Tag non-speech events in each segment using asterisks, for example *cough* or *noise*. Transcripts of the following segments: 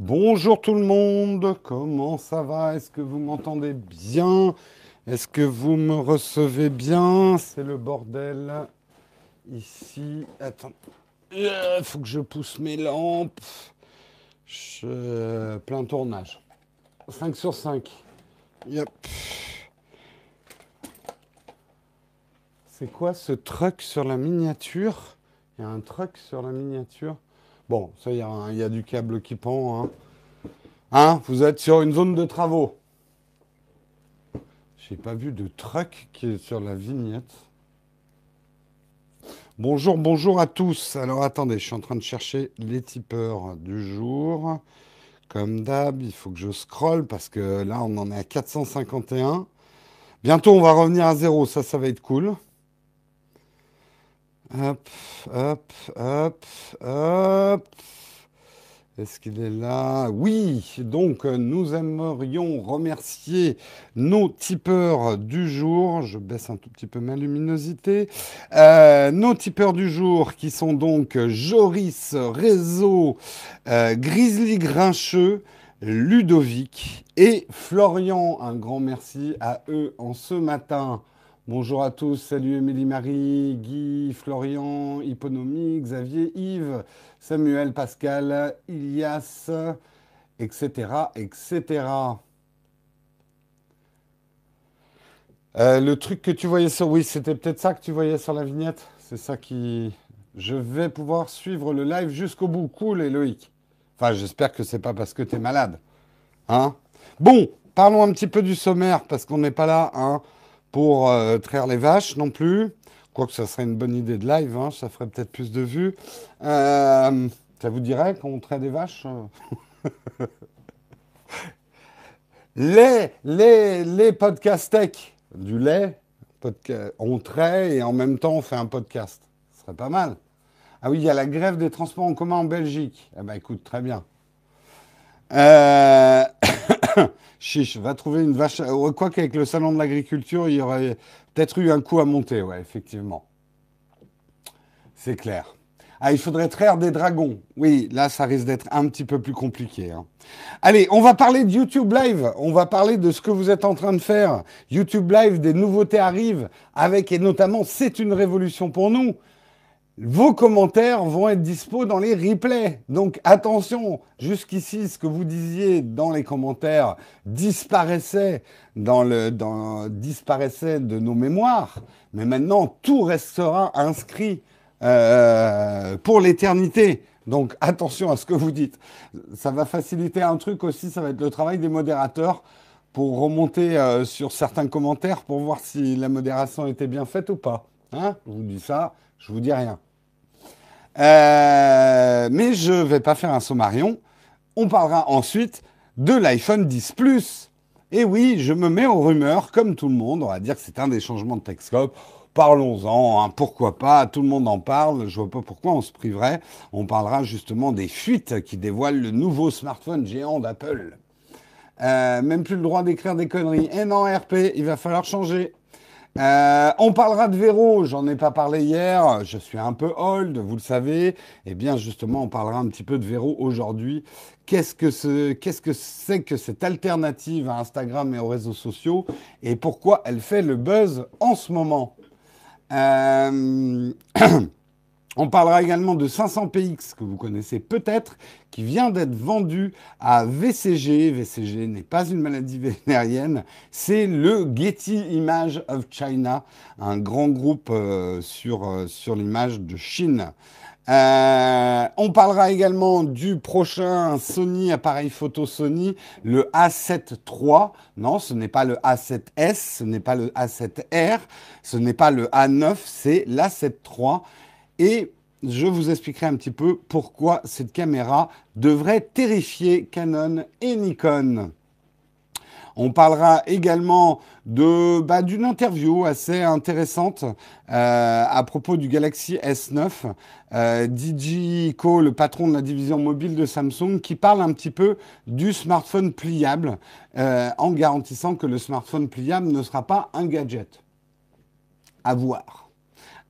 Bonjour tout le monde, comment ça va? Est-ce que vous m'entendez bien? Est-ce que vous me recevez bien? C'est le bordel ici. Attends, il faut que je pousse mes lampes. Je... Plein tournage. 5 sur 5. Yep. C'est quoi ce truc sur la miniature? Il y a un truc sur la miniature Bon, ça, il y, a, y a du câble qui pend. Hein. hein. Vous êtes sur une zone de travaux. J'ai pas vu de truck qui est sur la vignette. Bonjour, bonjour à tous. Alors attendez, je suis en train de chercher les tipeurs du jour. Comme d'hab, il faut que je scrolle parce que là, on en est à 451. Bientôt, on va revenir à zéro. Ça, ça va être cool. Hop, hop, hop, hop. Est-ce qu'il est là? Oui, donc nous aimerions remercier nos tipeurs du jour. Je baisse un tout petit peu ma luminosité. Euh, nos tipeurs du jour qui sont donc Joris, Réseau, euh, Grizzly Grincheux, Ludovic et Florian. Un grand merci à eux en ce matin. Bonjour à tous, salut Émilie Marie, Guy, Florian, Hipponomie, Xavier, Yves, Samuel, Pascal, Ilias, etc. etc. Euh, le truc que tu voyais sur... Oui, c'était peut-être ça que tu voyais sur la vignette. C'est ça qui... Je vais pouvoir suivre le live jusqu'au bout. Cool, Loïc. Enfin, j'espère que c'est pas parce que tu es malade. Hein Bon, parlons un petit peu du sommaire, parce qu'on n'est pas là. Hein pour euh, traire les vaches non plus. Quoique ça serait une bonne idée de live, hein, ça ferait peut-être plus de vues. Euh, ça vous dirait qu'on traite des vaches *laughs* Les, les, les podcasts tech, du lait, on traite et en même temps on fait un podcast. Ce serait pas mal. Ah oui, il y a la grève des transports en commun en Belgique. Eh ben écoute, très bien. Euh... *laughs* *laughs* Chiche, va trouver une vache. Euh, quoi qu'avec le salon de l'agriculture, il y aurait peut-être eu un coup à monter, ouais, effectivement. C'est clair. Ah, il faudrait traire des dragons. Oui, là, ça risque d'être un petit peu plus compliqué. Hein. Allez, on va parler de YouTube Live. On va parler de ce que vous êtes en train de faire. YouTube Live, des nouveautés arrivent avec, et notamment, c'est une révolution pour nous vos commentaires vont être dispo dans les replays. Donc attention, jusqu'ici, ce que vous disiez dans les commentaires disparaissait, de nos mémoires. Mais maintenant, tout restera inscrit euh, pour l'éternité. Donc attention à ce que vous dites. Ça va faciliter un truc aussi, ça va être le travail des modérateurs pour remonter euh, sur certains commentaires pour voir si la modération était bien faite ou pas. Hein? Je vous dis ça, je vous dis rien. Euh, mais je ne vais pas faire un sommarion. On parlera ensuite de l'iPhone 10 Plus. Et oui, je me mets aux rumeurs, comme tout le monde. On va dire que c'est un des changements de Texcope. Parlons-en, hein, pourquoi pas, tout le monde en parle, je vois pas pourquoi on se priverait. On parlera justement des fuites qui dévoilent le nouveau smartphone géant d'Apple. Euh, même plus le droit d'écrire des conneries. Et non, RP, il va falloir changer. Euh, on parlera de Véro, j'en ai pas parlé hier, je suis un peu old, vous le savez. Eh bien, justement, on parlera un petit peu de Véro aujourd'hui. Qu'est-ce que c'est -ce que, que cette alternative à Instagram et aux réseaux sociaux et pourquoi elle fait le buzz en ce moment? Euh... *clears throat* On parlera également de 500px que vous connaissez peut-être, qui vient d'être vendu à VCG. VCG n'est pas une maladie vétérinaire, c'est le Getty Image of China, un grand groupe euh, sur, euh, sur l'image de Chine. Euh, on parlera également du prochain Sony appareil photo Sony, le A7 III. Non, ce n'est pas le A7S, ce n'est pas le A7R, ce n'est pas le A9, c'est l'A7 III et je vous expliquerai un petit peu pourquoi cette caméra devrait terrifier Canon et Nikon. On parlera également de bah, d'une interview assez intéressante euh, à propos du Galaxy S9. Euh, DJ Ko, le patron de la division mobile de Samsung, qui parle un petit peu du smartphone pliable, euh, en garantissant que le smartphone pliable ne sera pas un gadget. À voir.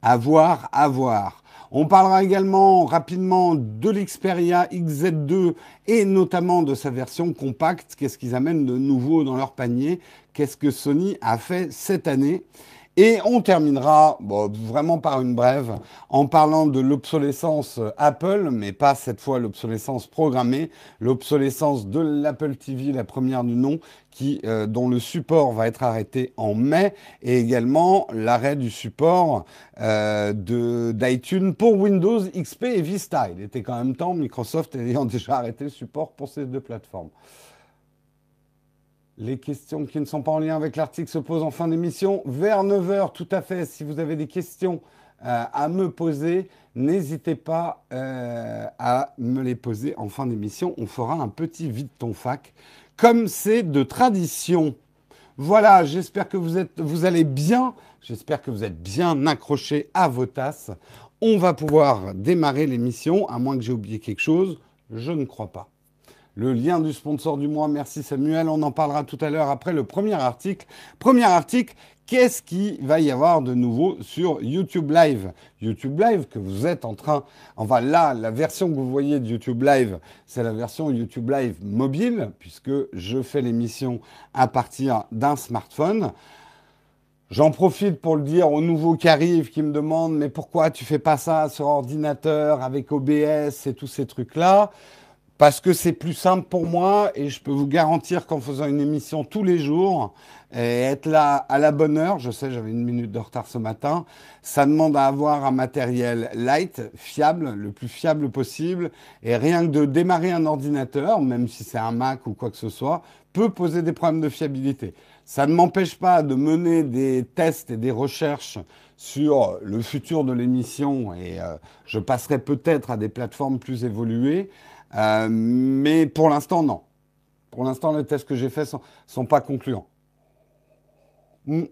À voir, à voir. On parlera également rapidement de l'Xperia XZ2 et notamment de sa version compacte. Qu'est-ce qu'ils amènent de nouveau dans leur panier? Qu'est-ce que Sony a fait cette année? Et on terminera vraiment par une brève en parlant de l'obsolescence Apple, mais pas cette fois l'obsolescence programmée, l'obsolescence de l'Apple TV, la première du nom, qui, euh, dont le support va être arrêté en mai, et également l'arrêt du support euh, d'iTunes pour Windows XP et Vista. Il était quand même temps, Microsoft ayant *laughs* déjà arrêté le support pour ces deux plateformes. Les questions qui ne sont pas en lien avec l'article se posent en fin d'émission. Vers 9h, tout à fait. Si vous avez des questions euh, à me poser, n'hésitez pas euh, à me les poser en fin d'émission. On fera un petit vide ton fac, comme c'est de tradition. Voilà, j'espère que vous, êtes, vous allez bien. J'espère que vous êtes bien accrochés à vos tasses. On va pouvoir démarrer l'émission, à moins que j'ai oublié quelque chose. Je ne crois pas le lien du sponsor du mois. Merci Samuel, on en parlera tout à l'heure après le premier article. Premier article, qu'est-ce qui va y avoir de nouveau sur YouTube Live? YouTube Live que vous êtes en train... Enfin là, la version que vous voyez de YouTube Live, c'est la version YouTube Live mobile, puisque je fais l'émission à partir d'un smartphone. J'en profite pour le dire aux nouveaux qui arrivent, qui me demandent mais pourquoi tu fais pas ça sur ordinateur avec OBS et tous ces trucs-là? Parce que c'est plus simple pour moi et je peux vous garantir qu'en faisant une émission tous les jours et être là à la bonne heure, je sais j'avais une minute de retard ce matin, ça demande à avoir un matériel light, fiable, le plus fiable possible et rien que de démarrer un ordinateur, même si c'est un Mac ou quoi que ce soit, peut poser des problèmes de fiabilité. Ça ne m'empêche pas de mener des tests et des recherches sur le futur de l'émission et euh, je passerai peut-être à des plateformes plus évoluées. Euh, mais pour l'instant, non. Pour l'instant, les tests que j'ai faits sont, sont pas concluants. Hmm.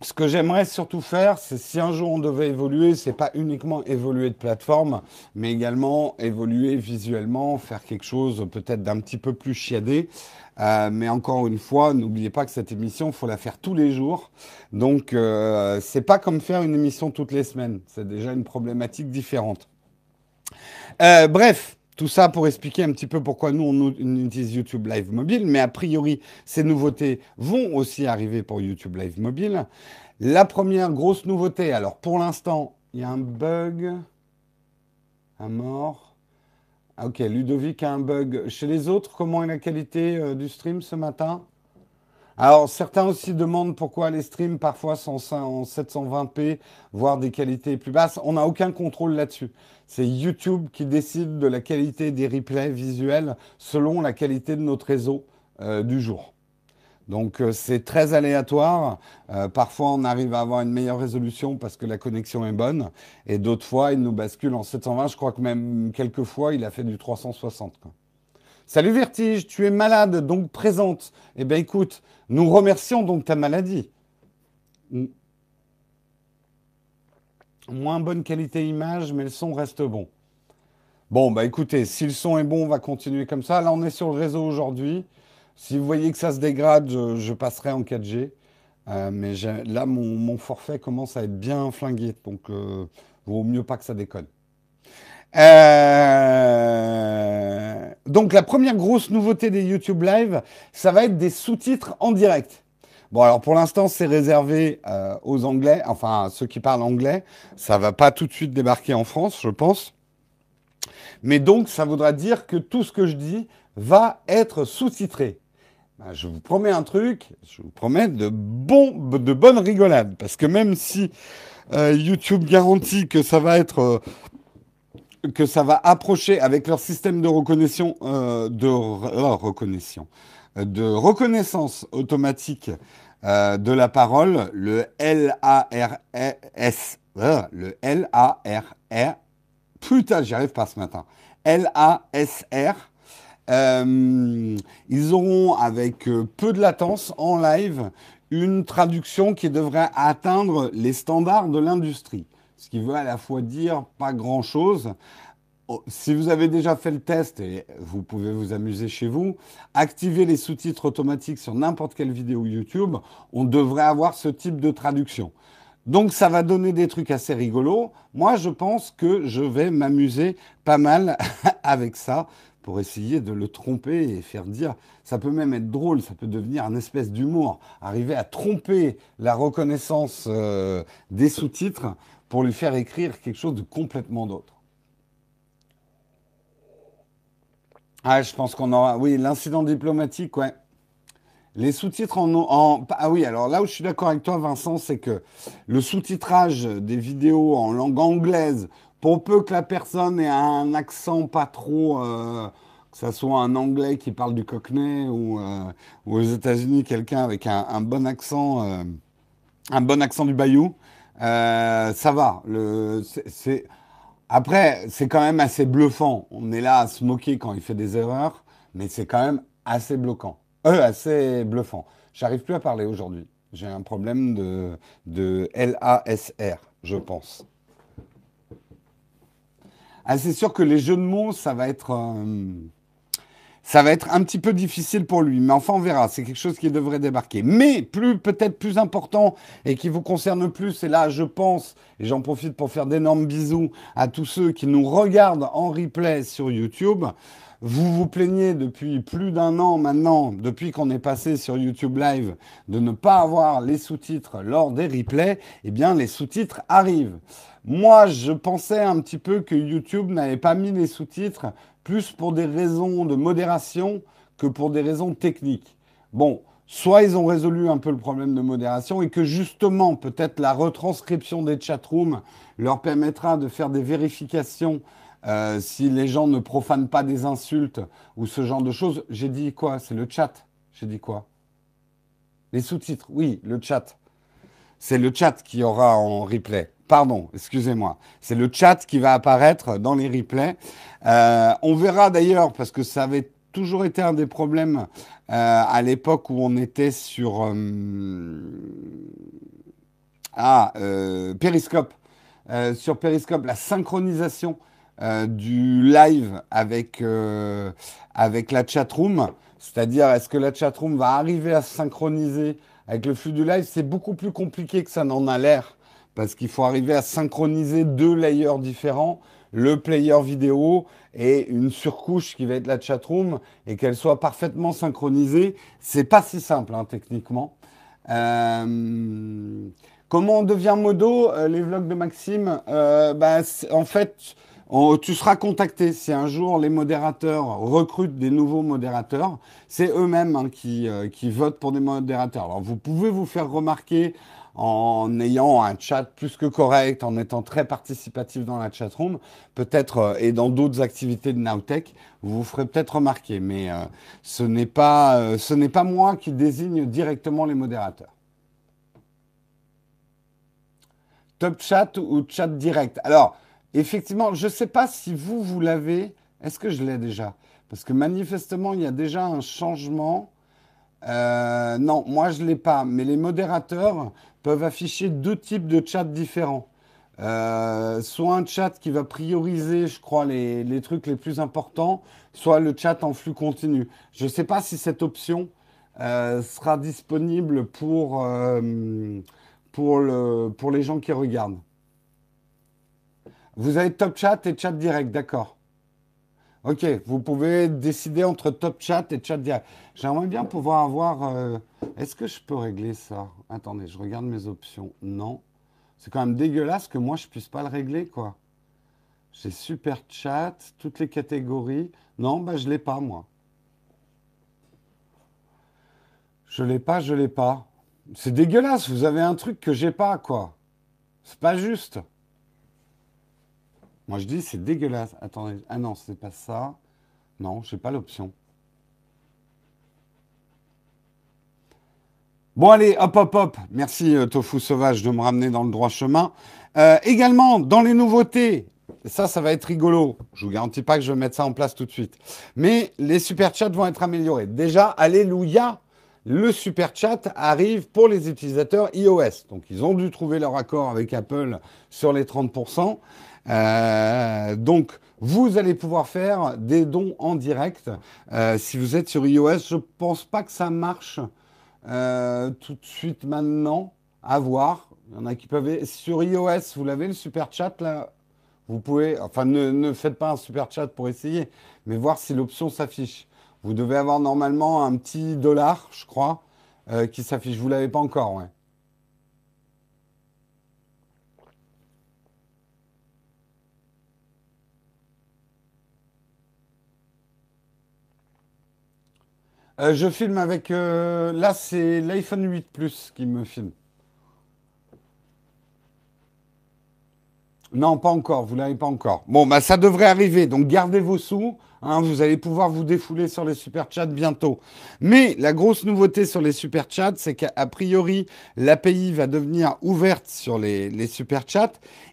Ce que j'aimerais surtout faire, c'est si un jour on devait évoluer, c'est pas uniquement évoluer de plateforme, mais également évoluer visuellement, faire quelque chose peut-être d'un petit peu plus chiadé. Euh, mais encore une fois, n'oubliez pas que cette émission, faut la faire tous les jours. Donc, euh, c'est pas comme faire une émission toutes les semaines. C'est déjà une problématique différente. Euh, bref, tout ça pour expliquer un petit peu pourquoi nous, on utilise YouTube Live Mobile, mais a priori, ces nouveautés vont aussi arriver pour YouTube Live Mobile. La première grosse nouveauté, alors pour l'instant, il y a un bug, un mort. Ah, ok, Ludovic a un bug. Chez les autres, comment est la qualité euh, du stream ce matin? Alors, certains aussi demandent pourquoi les streams parfois sont en 720p, voire des qualités plus basses. On n'a aucun contrôle là-dessus. C'est YouTube qui décide de la qualité des replays visuels selon la qualité de notre réseau euh, du jour. Donc euh, c'est très aléatoire. Euh, parfois on arrive à avoir une meilleure résolution parce que la connexion est bonne. Et d'autres fois il nous bascule en 720. Je crois que même quelques fois il a fait du 360. Salut Vertige, tu es malade, donc présente. Eh bien écoute, nous remercions donc ta maladie. Moins bonne qualité image, mais le son reste bon. Bon, bah écoutez, si le son est bon, on va continuer comme ça. Là, on est sur le réseau aujourd'hui. Si vous voyez que ça se dégrade, je, passerai en 4G. Euh, mais là, mon, forfait commence à être bien flingué, donc euh, vaut mieux pas que ça déconne. Euh, donc la première grosse nouveauté des YouTube Live, ça va être des sous-titres en direct. Bon, alors pour l'instant, c'est réservé euh, aux Anglais, enfin ceux qui parlent anglais. Ça va pas tout de suite débarquer en France, je pense. Mais donc, ça voudra dire que tout ce que je dis va être sous-titré. Ben, je vous promets un truc, je vous promets de, bon, de bonnes rigolades. Parce que même si euh, YouTube garantit que ça va être que ça va approcher avec leur système de reconnaissance, euh, de euh, reconnaissance, de reconnaissance automatique euh, de la parole, le L-A-R-S, le L-A-R-R, putain, j'y arrive pas ce matin, L-A-S-R. ils auront avec peu de latence en live une traduction qui devrait atteindre les standards de l'industrie ce qui veut à la fois dire pas grand-chose. Oh, si vous avez déjà fait le test, et vous pouvez vous amuser chez vous, activez les sous-titres automatiques sur n'importe quelle vidéo YouTube, on devrait avoir ce type de traduction. Donc ça va donner des trucs assez rigolos. Moi, je pense que je vais m'amuser pas mal *laughs* avec ça pour essayer de le tromper et faire dire. Ça peut même être drôle, ça peut devenir un espèce d'humour. Arriver à tromper la reconnaissance euh, des sous-titres pour lui faire écrire quelque chose de complètement d'autre. Ah, je pense qu'on aura. Oui, l'incident diplomatique, ouais. Les sous-titres en, Ah oui, alors là où je suis d'accord avec toi, Vincent, c'est que le sous-titrage des vidéos en langue anglaise, pour peu que la personne ait un accent pas trop. Euh, que ce soit un anglais qui parle du cockney ou, euh, aux États-Unis quelqu'un avec un, bon accent, euh, un bon accent du bayou, ça va. Le, Après, c'est quand même assez bluffant. On est là à se moquer quand il fait des erreurs, mais c'est quand même assez bloquant. Euh, assez bluffant. J'arrive plus à parler aujourd'hui. J'ai un problème de, de LASR, je pense. Ah, c'est sûr que les jeux de mots, ça va être. Euh, ça va être un petit peu difficile pour lui, mais enfin on verra. C'est quelque chose qui devrait débarquer. Mais plus peut-être plus important et qui vous concerne plus, et là je pense, et j'en profite pour faire d'énormes bisous à tous ceux qui nous regardent en replay sur YouTube. Vous vous plaignez depuis plus d'un an maintenant, depuis qu'on est passé sur YouTube Live, de ne pas avoir les sous-titres lors des replays. Eh bien, les sous-titres arrivent. Moi, je pensais un petit peu que YouTube n'avait pas mis les sous-titres plus pour des raisons de modération que pour des raisons techniques. Bon, soit ils ont résolu un peu le problème de modération et que justement, peut-être la retranscription des chatrooms leur permettra de faire des vérifications euh, si les gens ne profanent pas des insultes ou ce genre de choses. J'ai dit quoi? C'est le chat. J'ai dit quoi? Les sous-titres, oui, le chat. C'est le chat qui aura en replay. Pardon, excusez-moi. C'est le chat qui va apparaître dans les replays. Euh, on verra d'ailleurs, parce que ça avait toujours été un des problèmes euh, à l'époque où on était sur ah, Periscope. sur Periscope, la synchronisation euh, du live avec, euh, avec la chatroom. C'est-à-dire, est-ce que la chatroom va arriver à se synchroniser avec le flux du live? C'est beaucoup plus compliqué que ça n'en a l'air. Parce qu'il faut arriver à synchroniser deux layers différents, le player vidéo et une surcouche qui va être la chatroom, et qu'elle soit parfaitement synchronisée. C'est pas si simple, hein, techniquement. Euh, comment on devient modo Les vlogs de Maxime, bah, en fait, tu seras contacté si un jour les modérateurs recrutent des nouveaux modérateurs. C'est eux-mêmes hein, euh, qui, votent pour des modérateurs. Alors vous pouvez vous faire remarquer en ayant un chat plus que correct, en étant très participatif dans la chatroom, peut-être euh, et dans d'autres activités de Nowtech, vous vous ferez peut-être remarquer. Mais euh, ce n'est pas, ce n'est pas moi qui désigne directement les modérateurs. Top chat ou chat direct? Alors, Effectivement, je ne sais pas si vous, vous l'avez. Est-ce que je l'ai déjà? Parce que manifestement, il y a déjà un changement. Euh, non, moi, je ne l'ai pas. Mais les modérateurs peuvent afficher deux types de chats différents. Euh, soit un chat qui va prioriser, je crois, les, trucs les plus importants, soit le chat en flux continu. Je ne sais pas si cette option euh, sera disponible pour, pour, le, pour les gens qui regardent. Vous avez Top Chat et Chat Direct, d'accord. Ok, vous pouvez décider entre Top Chat et Chat Direct. J'aimerais bien pouvoir avoir... Euh, est-ce que je peux régler ça? Attendez, je regarde mes options. Non. C'est quand même dégueulasse que moi, je puisse pas le régler, quoi. J'ai Super Chat, toutes les catégories. Non, bah je l'ai pas, moi. Je l'ai pas, je l'ai pas. C'est dégueulasse, vous avez un truc que j'ai pas, quoi. C'est pas juste. Moi, je dis, c'est dégueulasse. Attendez, ah non, c'est pas ça. Non, je n'ai pas l'option. Bon, allez, hop, hop, hop. Merci, euh, Tofu Sauvage, de me ramener dans le droit chemin. Euh, également, dans les nouveautés, ça, ça va être rigolo. Je vous garantis pas que je vais mettre ça en place tout de suite. Mais les super chats vont être améliorés. Déjà, alléluia, le super chat arrive pour les utilisateurs iOS. Donc, ils ont dû trouver leur accord avec Apple sur les 30%. Euh, donc, vous allez pouvoir faire des dons en direct. Euh, si vous êtes sur iOS, je ne pense pas que ça marche euh, tout de suite maintenant. À voir. Il y en a qui peuvent. Sur iOS, vous l'avez le super chat là? Vous pouvez. Enfin, ne, faites pas un super chat pour essayer, mais voir si l'option s'affiche. Vous devez avoir normalement un petit dollar, je crois, qui s'affiche. Vous l'avez pas encore, ouais. Euh, je filme avec. Euh, là, c'est l'iPhone 8 Plus qui me filme. Non, pas encore. Vous l'avez pas encore. Bon, bah ça devrait arriver. Donc gardez vos sous. Hein, vous allez pouvoir vous défouler sur les super chats bientôt. Mais la grosse nouveauté sur les super chats, c'est qu'à priori, l'API va devenir ouverte sur les, les super chats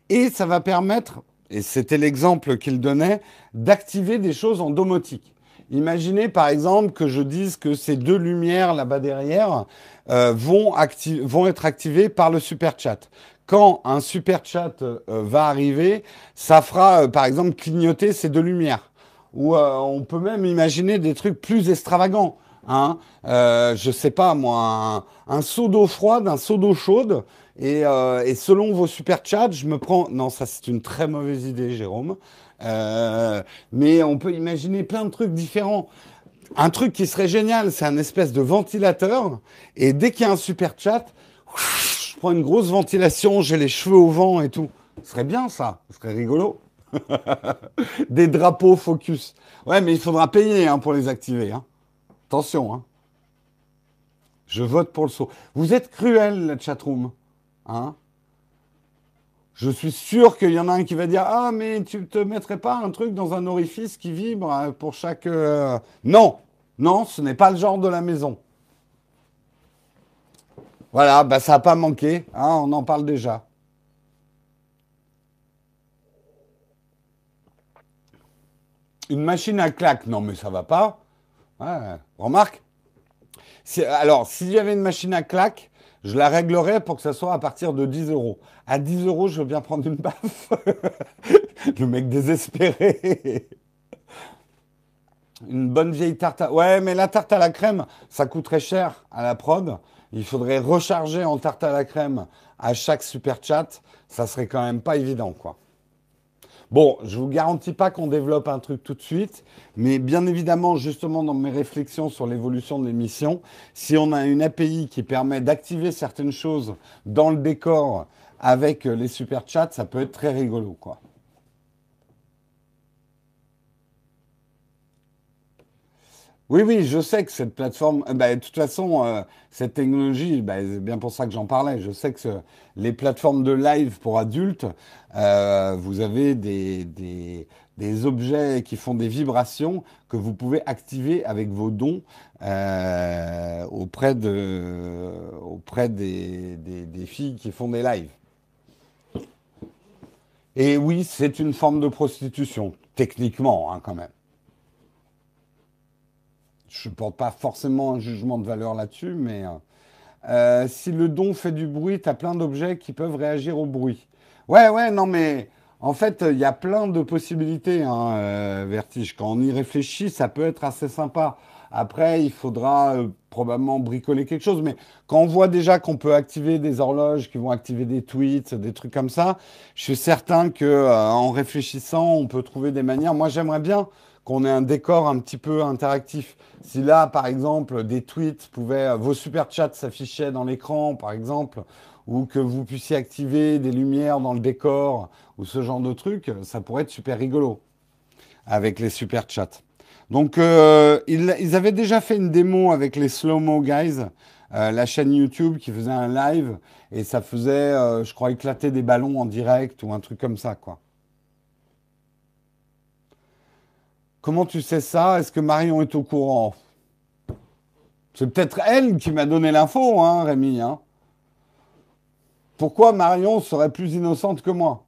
et ça va permettre, et c'était l'exemple qu'il donnait, d'activer des choses en domotique. Imaginez par exemple que je dise que ces deux lumières là-bas derrière euh, vont, être activées par le super chat. Quand un super chat euh, va arriver, ça fera euh, par exemple clignoter ces deux lumières. Ou on peut même imaginer des trucs plus extravagants. Hein. je sais pas moi, un, seau d'eau froide, un seau d'eau chaude. Et, et, selon vos super chats, je me prends. Non, ça c'est une très mauvaise idée, Jérôme. Euh, mais on peut imaginer plein de trucs différents. Un truc qui serait génial, c'est un espèce de ventilateur. Et dès qu'il y a un super chat, je prends une grosse ventilation, j'ai les cheveux au vent et tout. Ce serait bien ça, ce serait rigolo. *laughs* Des drapeaux focus. Ouais, mais il faudra payer hein, pour les activer. Hein. Attention. Hein. Je vote pour le saut. Vous êtes cruel, la chatroom. Hein je suis sûr qu'il y en a un qui va dire Ah, mais tu te mettrais pas un truc dans un orifice qui vibre euh, pour chaque. Euh, non, non, ce n'est pas le genre de la maison. Voilà, bah, ça n'a pas manqué, hein, on en parle déjà. Une machine à claque, non mais ça va pas. remarque. Alors, s'il y avait une machine à claque, je la réglerai pour que ça soit à partir de 10 euros. À 10 euros, je veux bien prendre une baffe. *laughs* Le mec désespéré. Une bonne vieille tarte à... Ouais, mais la tarte à la crème, ça coûterait cher à la prod. Il faudrait recharger en tarte à la crème à chaque super chat. Ça serait quand même pas évident, quoi. Bon, je vous garantis pas qu'on développe un truc tout de suite, mais bien évidemment, justement, dans mes réflexions sur l'évolution de l'émission, si on a une API qui permet d'activer certaines choses dans le décor avec les super chats, ça peut être très rigolo, quoi. Oui, oui, je sais que cette plateforme, euh, bah, de toute façon, euh, cette technologie, bah, c'est bien pour ça que j'en parlais. Je sais que les plateformes de live pour adultes, euh, vous avez des, des, objets qui font des vibrations que vous pouvez activer avec vos dons auprès, de, auprès des, des filles qui font des lives. Et oui, c'est une forme de prostitution, techniquement, hein, quand même je ne porte pas forcément un jugement de valeur là-dessus, mais euh, euh, si le don fait du bruit, tu as plein d'objets qui peuvent réagir au bruit. Ouais, ouais, non, mais en fait, il y a plein de possibilités, hein, euh, Vertige. Quand on y réfléchit, ça peut être assez sympa. Après, il faudra probablement bricoler quelque chose. Mais quand on voit déjà qu'on peut activer des horloges qui vont activer des tweets, des trucs comme ça, je suis certain que en réfléchissant, on peut trouver des manières. Moi, j'aimerais bien qu'on ait un décor un petit peu interactif. Si là, par exemple, des tweets pouvaient, vos super chats s'affichaient dans l'écran, par exemple, ou que vous puissiez activer des lumières dans le décor, ou ce genre de truc, ça pourrait être super rigolo avec les super chats. Donc, euh, ils, avaient déjà fait une démo avec les Slow-Mo Guys, euh, la chaîne YouTube qui faisait un live, et ça faisait, euh, je crois, éclater des ballons en direct ou un truc comme ça, quoi. Comment tu sais ça? Est-ce que Marion est au courant? C'est peut-être elle qui m'a donné l'info, hein, Rémi. Hein. Pourquoi Marion serait plus innocente que moi?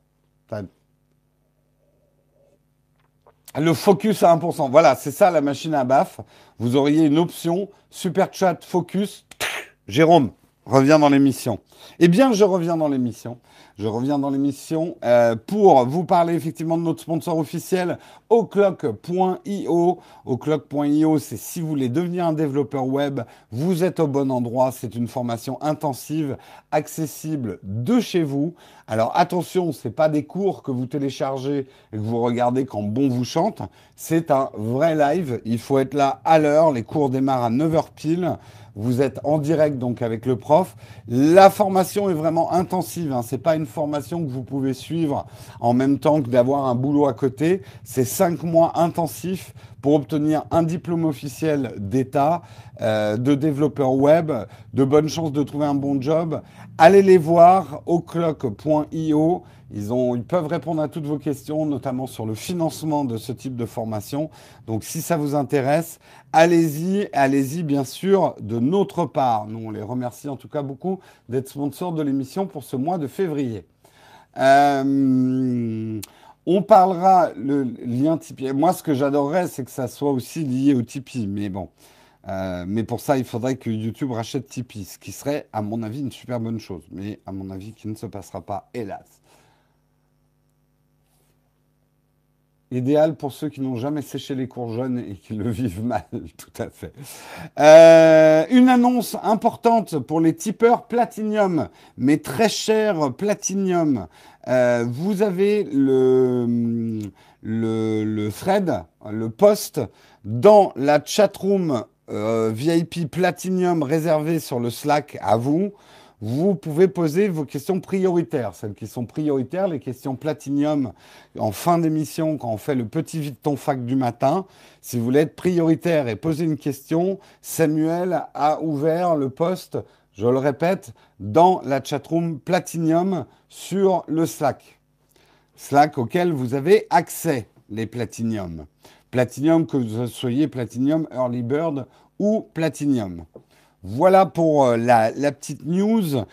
Le focus à 1%. Voilà, c'est ça la machine à baf. Vous auriez une option super chat focus. Jérôme, Reviens dans l'émission. Eh bien, je reviens dans l'émission. Je reviens dans l'émission euh, pour vous parler effectivement de notre sponsor officiel, oclock.io. Oclock.io, c'est si vous voulez devenir un développeur web, vous êtes au bon endroit. C'est une formation intensive, accessible de chez vous. Alors attention, ce n'est pas des cours que vous téléchargez et que vous regardez quand bon vous chante. C'est un vrai live. Il faut être là à l'heure. Les cours démarrent à 9h pile. Vous êtes en direct donc avec le prof. La formation est vraiment intensive. Hein. C'est pas une formation que vous pouvez suivre en même temps que d'avoir un boulot à côté. C'est cinq mois intensifs pour obtenir un diplôme officiel d'État, euh, de développeur web, de bonnes chances de trouver un bon job. Allez les voir au clock.io. Ils, peuvent répondre à toutes vos questions, notamment sur le financement de ce type de formation. Donc si ça vous intéresse, allez-y, allez-y bien sûr de notre part. Nous, on les remercie en tout cas beaucoup d'être sponsors de l'émission pour ce mois de février. Euh, on parlera le lien Tipeee. Moi, ce que j'adorerais, c'est que ça soit aussi lié au Tipeee. Mais bon, euh, mais pour ça, il faudrait que YouTube rachète Tipeee, ce qui serait, à mon avis, une super bonne chose. Mais à mon avis, qui ne se passera pas, hélas. Idéal pour ceux qui n'ont jamais séché les cours jeunes et qui le *laughs* vivent mal, tout à fait. Euh, une annonce importante pour les tipeurs Platinium, mais très cher Platinium. Euh, vous avez le, le, le thread, le post dans la chatroom euh, VIP Platinium réservé sur le Slack à vous vous pouvez poser vos questions prioritaires, celles qui sont prioritaires, les questions platinium en fin d'émission, quand on fait le petit vide ton fac du matin. Si vous voulez être prioritaire et poser une question, Samuel a ouvert le poste, je le répète, dans la chatroom platinium sur le Slack. Slack auquel vous avez accès, les platinium. Platinium, que vous soyez platinium, early bird ou platinium. Voilà pour euh, la, petite news.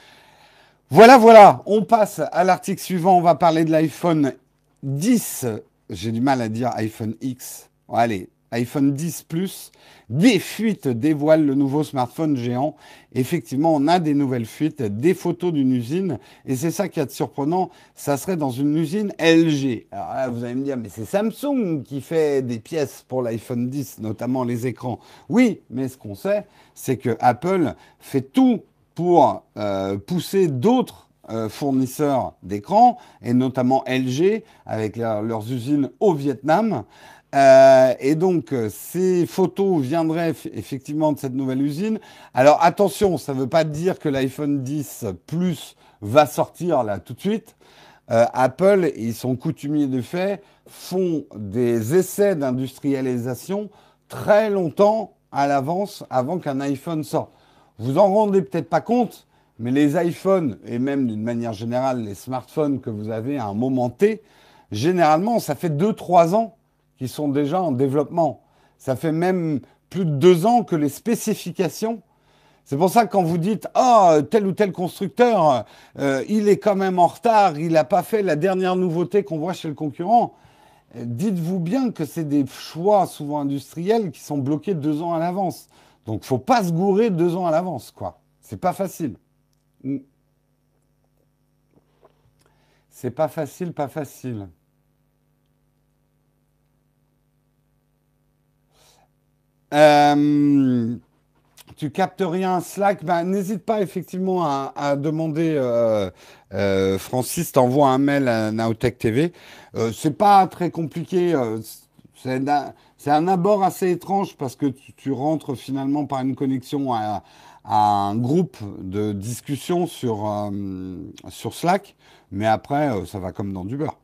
Voilà, voilà, on passe à l'article suivant. On va parler de l'iPhone 10. J'ai du mal à dire iPhone X. allez, iPhone 10 Plus. Des fuites dévoilent le nouveau smartphone géant. Effectivement, on a des nouvelles fuites, des photos d'une usine. Et c'est ça qui est surprenant. Ça serait dans une usine LG. Alors là, vous allez me dire, mais c'est Samsung qui fait des pièces pour l'iPhone 10, notamment les écrans. Oui, mais ce qu'on sait, c'est que Apple fait tout pour euh, pousser d'autres euh, fournisseurs d'écrans, et notamment LG, avec leurs usines au Vietnam. Euh, et donc, ces photos viendraient effectivement de cette nouvelle usine. Alors attention, ça ne veut pas dire que l'iPhone 10 Plus va sortir là tout de suite. Apple, ils sont coutumiers de fait, font des essais d'industrialisation très longtemps à l'avance avant qu'un iPhone sorte. Vous en rendez peut-être pas compte, mais les iPhones, et même d'une manière générale les smartphones que vous avez à un moment T, généralement, ça fait 2-3 ans qu'ils sont déjà en développement. Ça fait même plus de 2 ans que les spécifications. C'est pour ça que quand vous dites ah tel ou tel constructeur, euh, il est quand même en retard, il n'a pas fait la dernière nouveauté qu'on voit chez le concurrent, dites-vous bien que c'est des choix souvent industriels qui sont bloqués deux ans à l'avance. Donc, faut pas se gourer deux ans à l'avance, quoi. C'est pas facile. C'est pas facile, pas facile. Euh, tu captes rien Slack, ben, n'hésite pas effectivement à, demander, euh, euh, Francis t'envoie un mail à Naotech TV. C'est pas très compliqué, c'est un, abord assez étrange parce que tu, rentres finalement par une connexion à, un groupe de discussion sur, sur Slack, mais après ça va comme dans du beurre.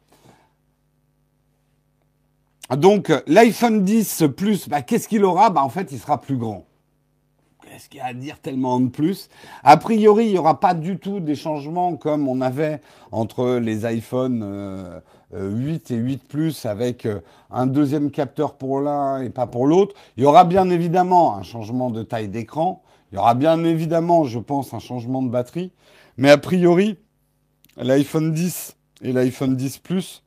Donc l'iPhone 10 Plus, bah, qu'est-ce qu'il aura? Bah, En fait, il sera plus grand qu'est-ce qu'il y a à dire tellement de plus? A priori, il n'y aura pas du tout des changements comme on avait entre les iPhone 8 euh, euh, et 8 Plus avec euh, un deuxième capteur pour l'un et pas pour l'autre. Il y aura bien évidemment un changement de taille d'écran. Il y aura bien évidemment, je pense, un changement de batterie. Mais a priori, l'iPhone 10 et l'iPhone 10 Plus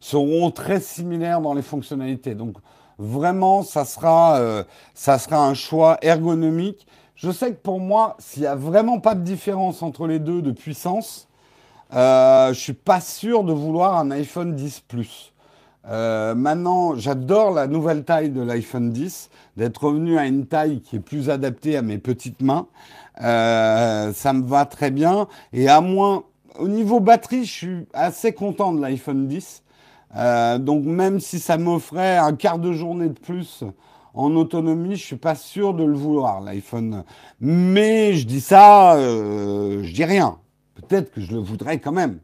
seront très similaires dans les fonctionnalités. Donc, Vraiment, ça sera, euh, ça sera un choix ergonomique. Je sais que pour moi, s'il n'y a vraiment pas de différence entre les deux de puissance, euh, je suis pas sûr de vouloir un iPhone 10 Plus. Euh, maintenant, j'adore la nouvelle taille de l'iPhone 10, d'être revenu à une taille qui est plus adaptée à mes petites mains. Euh, ça me va très bien. Et à moins, au niveau batterie, je suis assez content de l'iPhone 10. Euh, donc même si ça m'offrait un quart de journée de plus en autonomie, je suis pas sûr de le vouloir l'iPhone. Mais je dis ça, euh, je dis rien. Peut-être que je le voudrais quand même.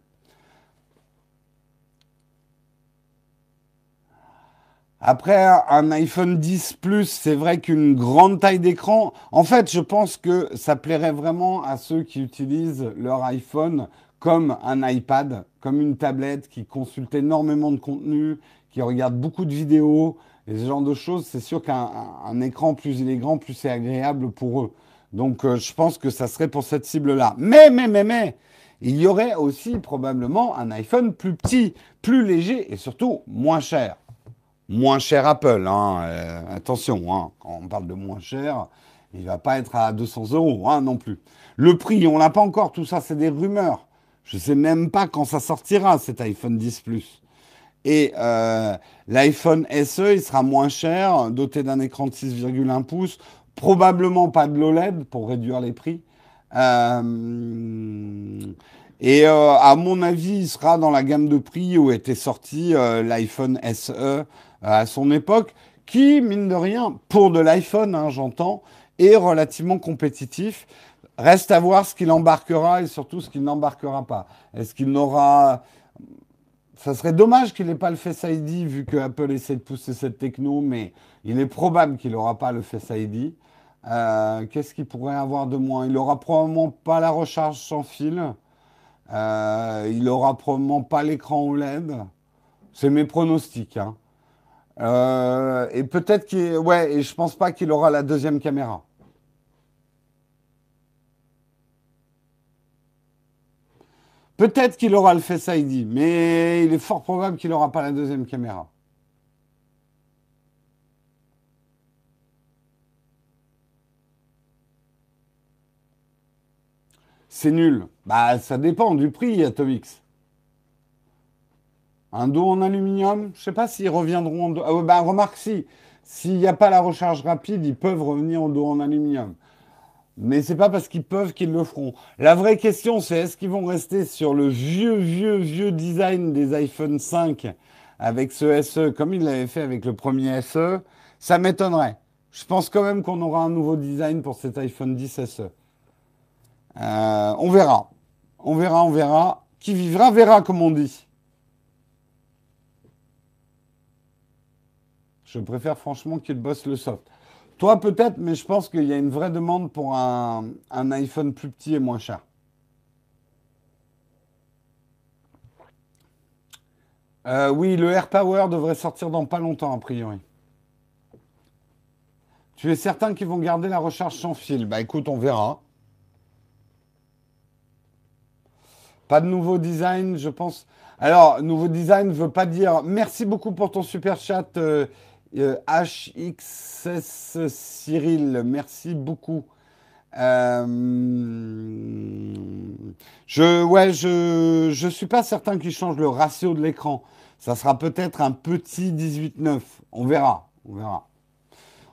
Après, un iPhone 10 Plus, c'est vrai qu'une grande taille d'écran, en fait, je pense que ça plairait vraiment à ceux qui utilisent leur iPhone comme un iPad, comme une tablette, qui consulte énormément de contenu, qui regarde beaucoup de vidéos, et ce genre de choses. C'est sûr qu'un écran, plus il est grand, plus c'est agréable pour eux. Donc, euh, je pense que ça serait pour cette cible-là. Mais, mais, mais, mais, il y aurait aussi probablement un iPhone plus petit, plus léger et surtout moins cher moins cher Apple. Hein, euh, attention, hein, quand on parle de moins cher, il ne va pas être à 200 euros hein, non plus. Le prix, on l'a pas encore, tout ça, c'est des rumeurs. Je ne sais même pas quand ça sortira, cet iPhone 10 Plus. Et euh, l'iPhone SE, il sera moins cher, doté d'un écran de 6,1 pouces, probablement pas de l'OLED pour réduire les prix. Euh, et à mon avis, il sera dans la gamme de prix où était sorti l'iPhone SE à son époque, qui, mine de rien, pour de l'iPhone, hein, j'entends, est relativement compétitif. Reste à voir ce qu'il embarquera et surtout ce qu'il n'embarquera pas. Est-ce qu'il n'aura... Ça serait dommage qu'il n'ait pas le Face ID vu que Apple essaie de pousser cette techno, mais il est probable qu'il n'aura pas le Face ID. Euh, qu'est-ce qu'il pourrait avoir de moins? Il n'aura probablement pas la recharge sans fil. Euh, il n'aura probablement pas l'écran OLED. C'est mes pronostics. Hein. Euh, et peut-être qu'il. Ouais, et je pense pas qu'il aura la deuxième caméra. Peut-être qu'il aura le Face ID, mais il est fort probable qu'il n'aura pas la deuxième caméra. C'est nul. Bah, ça dépend du prix, Atomix. Un dos en aluminium, je ne sais pas s'ils reviendront en dos. Ah, bah, remarque si, s'il n'y a pas la recharge rapide, ils peuvent revenir en dos en aluminium. Mais c'est pas parce qu'ils peuvent qu'ils le feront. La vraie question, c'est est-ce qu'ils vont rester sur le vieux, vieux, vieux design des iPhone 5 avec ce SE comme ils l'avaient fait avec le premier SE Ça m'étonnerait. Je pense quand même qu'on aura un nouveau design pour cet iPhone 10 SE. Euh, on verra. On verra, on verra. Qui vivra, verra, comme on dit. Je préfère franchement qu'il bosse le soft. Toi peut-être, mais je pense qu'il y a une vraie demande pour un, iPhone plus petit et moins cher. Euh, oui, le AirPower devrait sortir dans pas longtemps, a priori. Tu es certain qu'ils vont garder la recharge sans fil? Bah écoute, on verra. Pas de nouveau design, je pense. Alors, nouveau design ne veut pas dire merci beaucoup pour ton super chat, euh, HXS euh, Cyril, merci beaucoup. Euh, je, ouais, je, je suis pas certain qu'il change le ratio de l'écran. Ça sera peut-être un petit 18-9. On verra, on verra.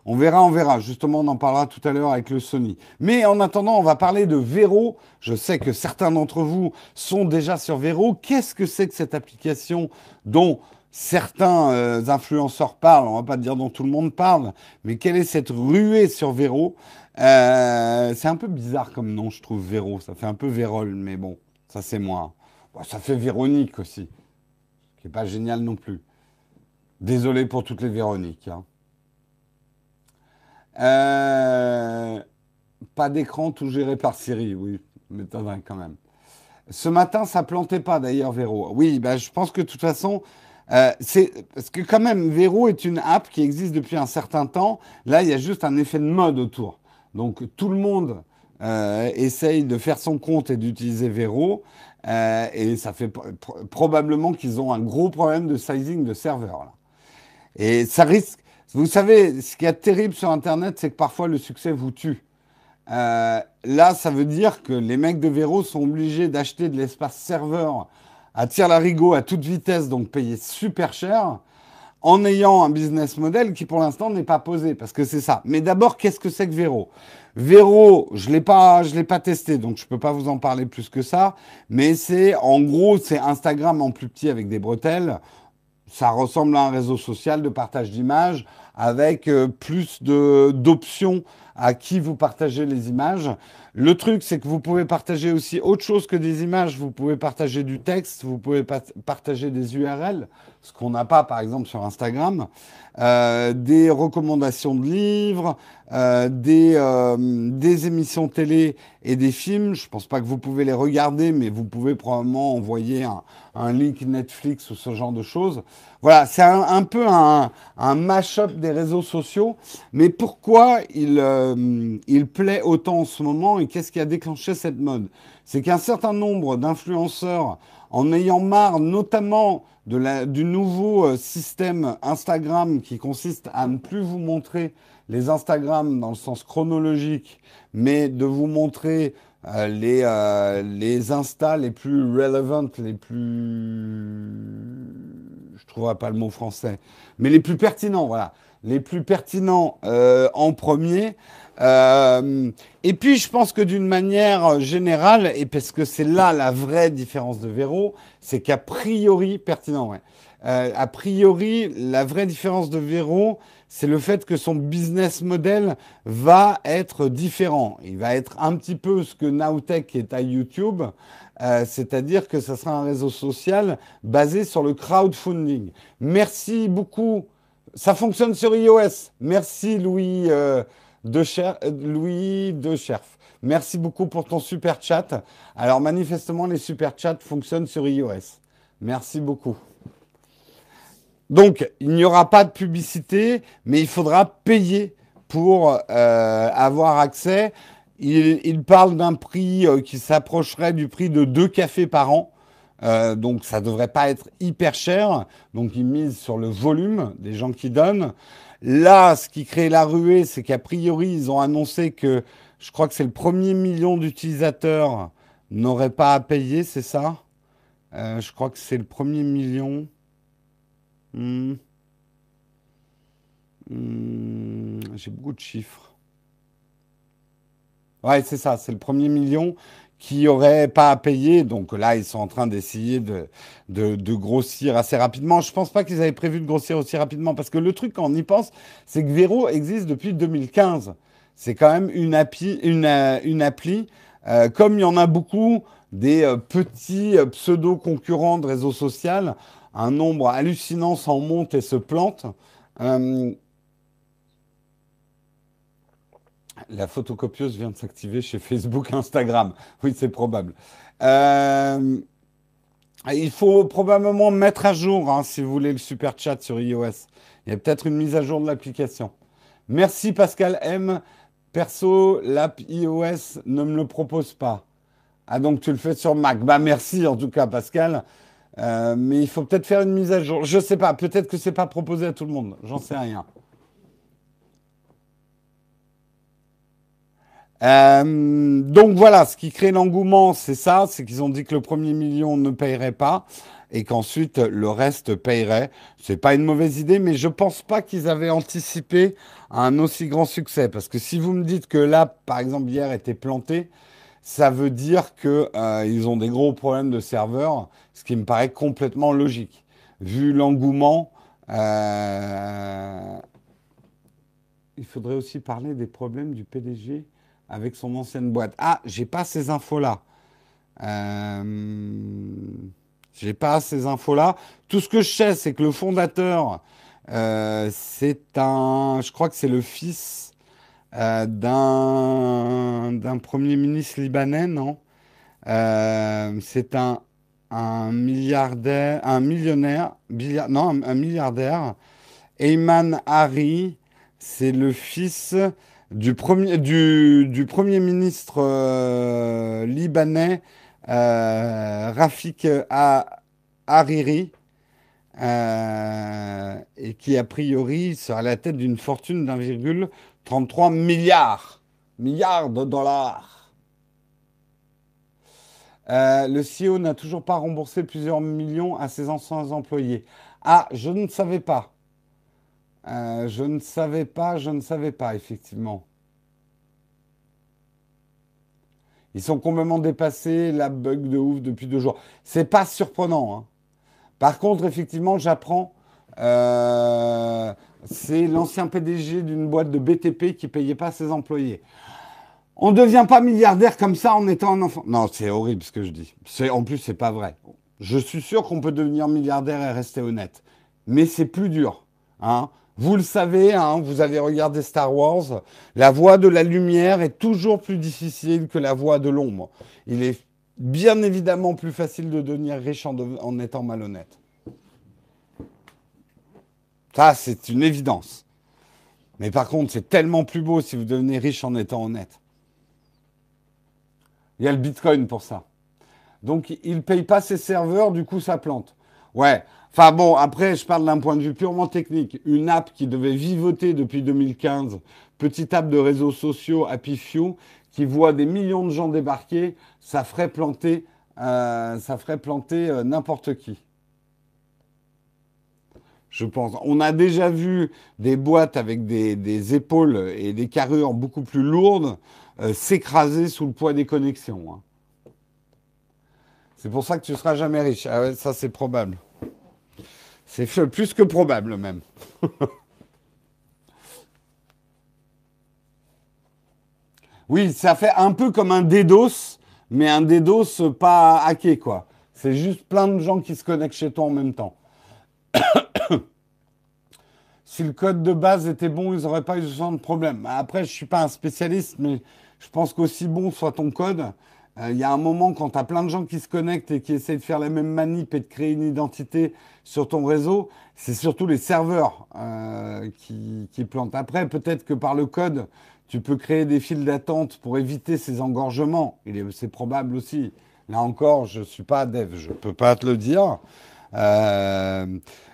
On verra, on verra. Justement, on en parlera tout à l'heure avec le Sony. Mais en attendant, on va parler de Vero. Je sais que certains d'entre vous sont déjà sur Vero. Qu'est-ce que c'est que cette application dont certains euh, influenceurs parlent, on va pas dire dont tout le monde parle, mais quelle est cette ruée sur Véro? Euh, C'est un peu bizarre comme nom, je trouve, Véro. Ça fait un peu Vérole, mais bon, ça c'est moi. ça fait Véronique aussi, qui n'est pas génial non plus. Désolé pour toutes les Véroniques. Hein. Euh, pas d'écran, tout géré par Siri, oui, m'étonnerait quand même. Ce matin, ça plantait pas d'ailleurs, Véro. Oui, bah, je pense que de toute façon, euh, parce que quand même, Vero est une app qui existe depuis un certain temps. Là, il y a juste un effet de mode autour. Donc tout le monde euh, essaye de faire son compte et d'utiliser Vero. Euh, et ça fait probablement qu'ils ont un gros problème de sizing de serveur. Et ça risque. Vous savez, ce qui est terrible sur Internet, c'est que parfois le succès vous tue. Là, ça veut dire que les mecs de Vero sont obligés d'acheter de l'espace serveur à tire-larigot à toute vitesse, donc payer super cher, en ayant un business model qui pour l'instant n'est pas posé, parce que c'est ça. Mais d'abord, qu'est-ce que c'est que Vero? Vero, je l'ai pas, je l'ai pas testé, donc je peux pas vous en parler plus que ça. Mais c'est, en gros, c'est Instagram en plus petit avec des bretelles. Ça ressemble à un réseau social de partage d'images avec euh, plus de d'options à qui vous partagez les images. Le truc, c'est que vous pouvez partager aussi autre chose que des images. Vous pouvez partager du texte, vous pouvez partager des URL, ce qu'on n'a pas, par exemple, sur Instagram. Euh, des recommandations de livres, euh, des, euh, des émissions télé et des films. Je ne pense pas que vous pouvez les regarder, mais vous pouvez probablement envoyer un, un link Netflix ou ce genre de choses. Voilà, c'est un, peu un, un mash-up des réseaux sociaux. Mais pourquoi il plaît autant en ce moment? Et qu'est-ce qui a déclenché cette mode? C'est qu'un certain nombre d'influenceurs, en ayant marre notamment de la, du nouveau euh, système Instagram qui consiste à ne plus vous montrer les Instagram dans le sens chronologique, mais de vous montrer euh, les, euh, les Insta les plus relevant, les plus... Je trouverai pas le mot français, mais les plus pertinents, voilà. Les plus pertinents euh, en premier. Euh, et puis, je pense que d'une manière générale, et parce que c'est là la vraie différence de Véro, c'est qu'a priori, pertinent, ouais. Euh, a priori, la vraie différence de Véro, c'est le fait que son business model va être différent. Il va être un petit peu ce que Nowtech est à YouTube, euh, c'est-à-dire que ce sera un réseau social basé sur le crowdfunding. Merci beaucoup. Ça fonctionne sur iOS. Merci Louis. Euh, de Cher, Louis de Cherf. Merci beaucoup pour ton super chat. Alors manifestement, les super chats fonctionnent sur iOS. Merci beaucoup. Donc, il n'y aura pas de publicité, mais il faudra payer pour euh, avoir accès. Il, il parle d'un prix euh, qui s'approcherait du prix de deux cafés par an. Euh, donc ça devrait pas être hyper cher. Donc ils misent sur le volume des gens qui donnent. Là, ce qui crée la ruée, c'est qu'a priori, ils ont annoncé que je crois que c'est le premier million d'utilisateurs n'aurait pas à payer, c'est ça? Euh, Je crois que c'est le premier million. Hmm. Hmm. J'ai beaucoup de chiffres. Ouais, c'est ça, c'est le premier million qui n'auraient pas à payer. Donc là, ils sont en train d'essayer de, de, de, grossir assez rapidement. Je pense pas qu'ils avaient prévu de grossir aussi rapidement parce que le truc, quand on y pense, c'est que Vero existe depuis 2015. C'est quand même une appli, une, euh, une appli euh, comme il y en a beaucoup des euh, petits euh, pseudo-concurrents de réseaux sociaux, un nombre hallucinant s'en monte et se plante. Euh, La photocopieuse vient de s'activer chez Facebook, *laughs* Instagram. Oui, c'est probable. Euh, il faut probablement mettre à jour, hein, si vous voulez, le super chat sur iOS. Il y a peut-être une mise à jour de l'application. Merci Pascal M. Perso, l'app iOS ne me le propose pas. Ah donc tu le fais sur Mac. Bah merci en tout cas Pascal. Euh, mais il faut peut-être faire une mise à jour. Je sais pas. Peut-être que c'est pas proposé à tout le monde. J'en sais rien. Euh, donc voilà, ce qui crée l'engouement, c'est ça, c'est qu'ils ont dit que le premier million ne payerait pas et qu'ensuite le reste payerait. C'est pas une mauvaise idée, mais je pense pas qu'ils avaient anticipé un aussi grand succès. Parce que si vous me dites que là, par exemple, hier était planté, ça veut dire que euh, ils ont des gros problèmes de serveurs, ce qui me paraît complètement logique. Vu l'engouement, euh, il faudrait aussi parler des problèmes du PDG avec son ancienne boîte. Ah, j'ai pas ces infos-là. Euh, j'ai pas ces infos-là. Tout ce que je sais, c'est que le fondateur, euh, c'est un, je crois que c'est le fils euh, d'un premier ministre libanais, non? Euh, C'est un un milliardaire, un millionnaire, non, un, un milliardaire. Ayman Hari, c'est le fils du premier, ministre euh, libanais euh, Rafik Hariri, euh, et qui a priori sera à la tête d'une fortune d'1,33 milliard Milliards de dollars. Le CEO n'a toujours pas remboursé plusieurs millions à ses anciens employés. Ah, je ne savais pas. Euh, je ne savais pas, je ne savais pas, effectivement. Ils sont complètement dépassés, la bug de ouf depuis deux jours. C'est pas surprenant. Hein. Par contre, effectivement, j'apprends. Euh, c'est l'ancien PDG d'une boîte de BTP qui payait pas ses employés. On ne devient pas milliardaire comme ça en étant un enfant. Non, c'est horrible ce que je dis. En plus, c'est pas vrai. Je suis sûr qu'on peut devenir milliardaire et rester honnête. Mais c'est plus dur. Hein. Vous le savez, hein, vous avez regardé Star Wars, la voie de la lumière est toujours plus difficile que la voie de l'ombre. Il est bien évidemment plus facile de devenir riche en, étant malhonnête. Ça, c'est une évidence. Mais par contre, c'est tellement plus beau si vous devenez riche en étant honnête. Il y a le Bitcoin pour ça. Donc, il ne paye pas ses serveurs, du coup, ça plante. Ouais, Enfin bon, après, je parle d'un point de vue purement technique. Une app qui devait vivoter depuis 2015, petite app de réseaux sociaux, Happy Few, qui voit des millions de gens débarquer, ça ferait planter, euh, ça ferait planter euh, n'importe qui. Je pense. On a déjà vu des boîtes avec des, épaules et des carrures beaucoup plus lourdes euh, s'écraser sous le poids des connexions. Hein. C'est pour ça que tu ne seras jamais riche. Ah ouais, ça c'est probable. C'est plus que probable même. *laughs* oui, ça fait un peu comme un DDoS, mais un DDoS pas hacké, quoi. C'est juste plein de gens qui se connectent chez toi en même temps. *coughs* si le code de base était bon, ils n'auraient pas eu ce genre de problème. Après, je ne suis pas un spécialiste, mais je pense qu'aussi bon soit ton code, il euh, y a un moment quand tu as plein de gens qui se connectent et qui essayent de faire la même manip et de créer une identité sur ton réseau, c'est surtout les serveurs euh, qui, qui, plantent. Après, peut-être que par le code, tu peux créer des files d'attente pour éviter ces engorgements. C'est probable aussi. Là encore, je ne suis pas dev, je ne peux pas te le dire. Euh,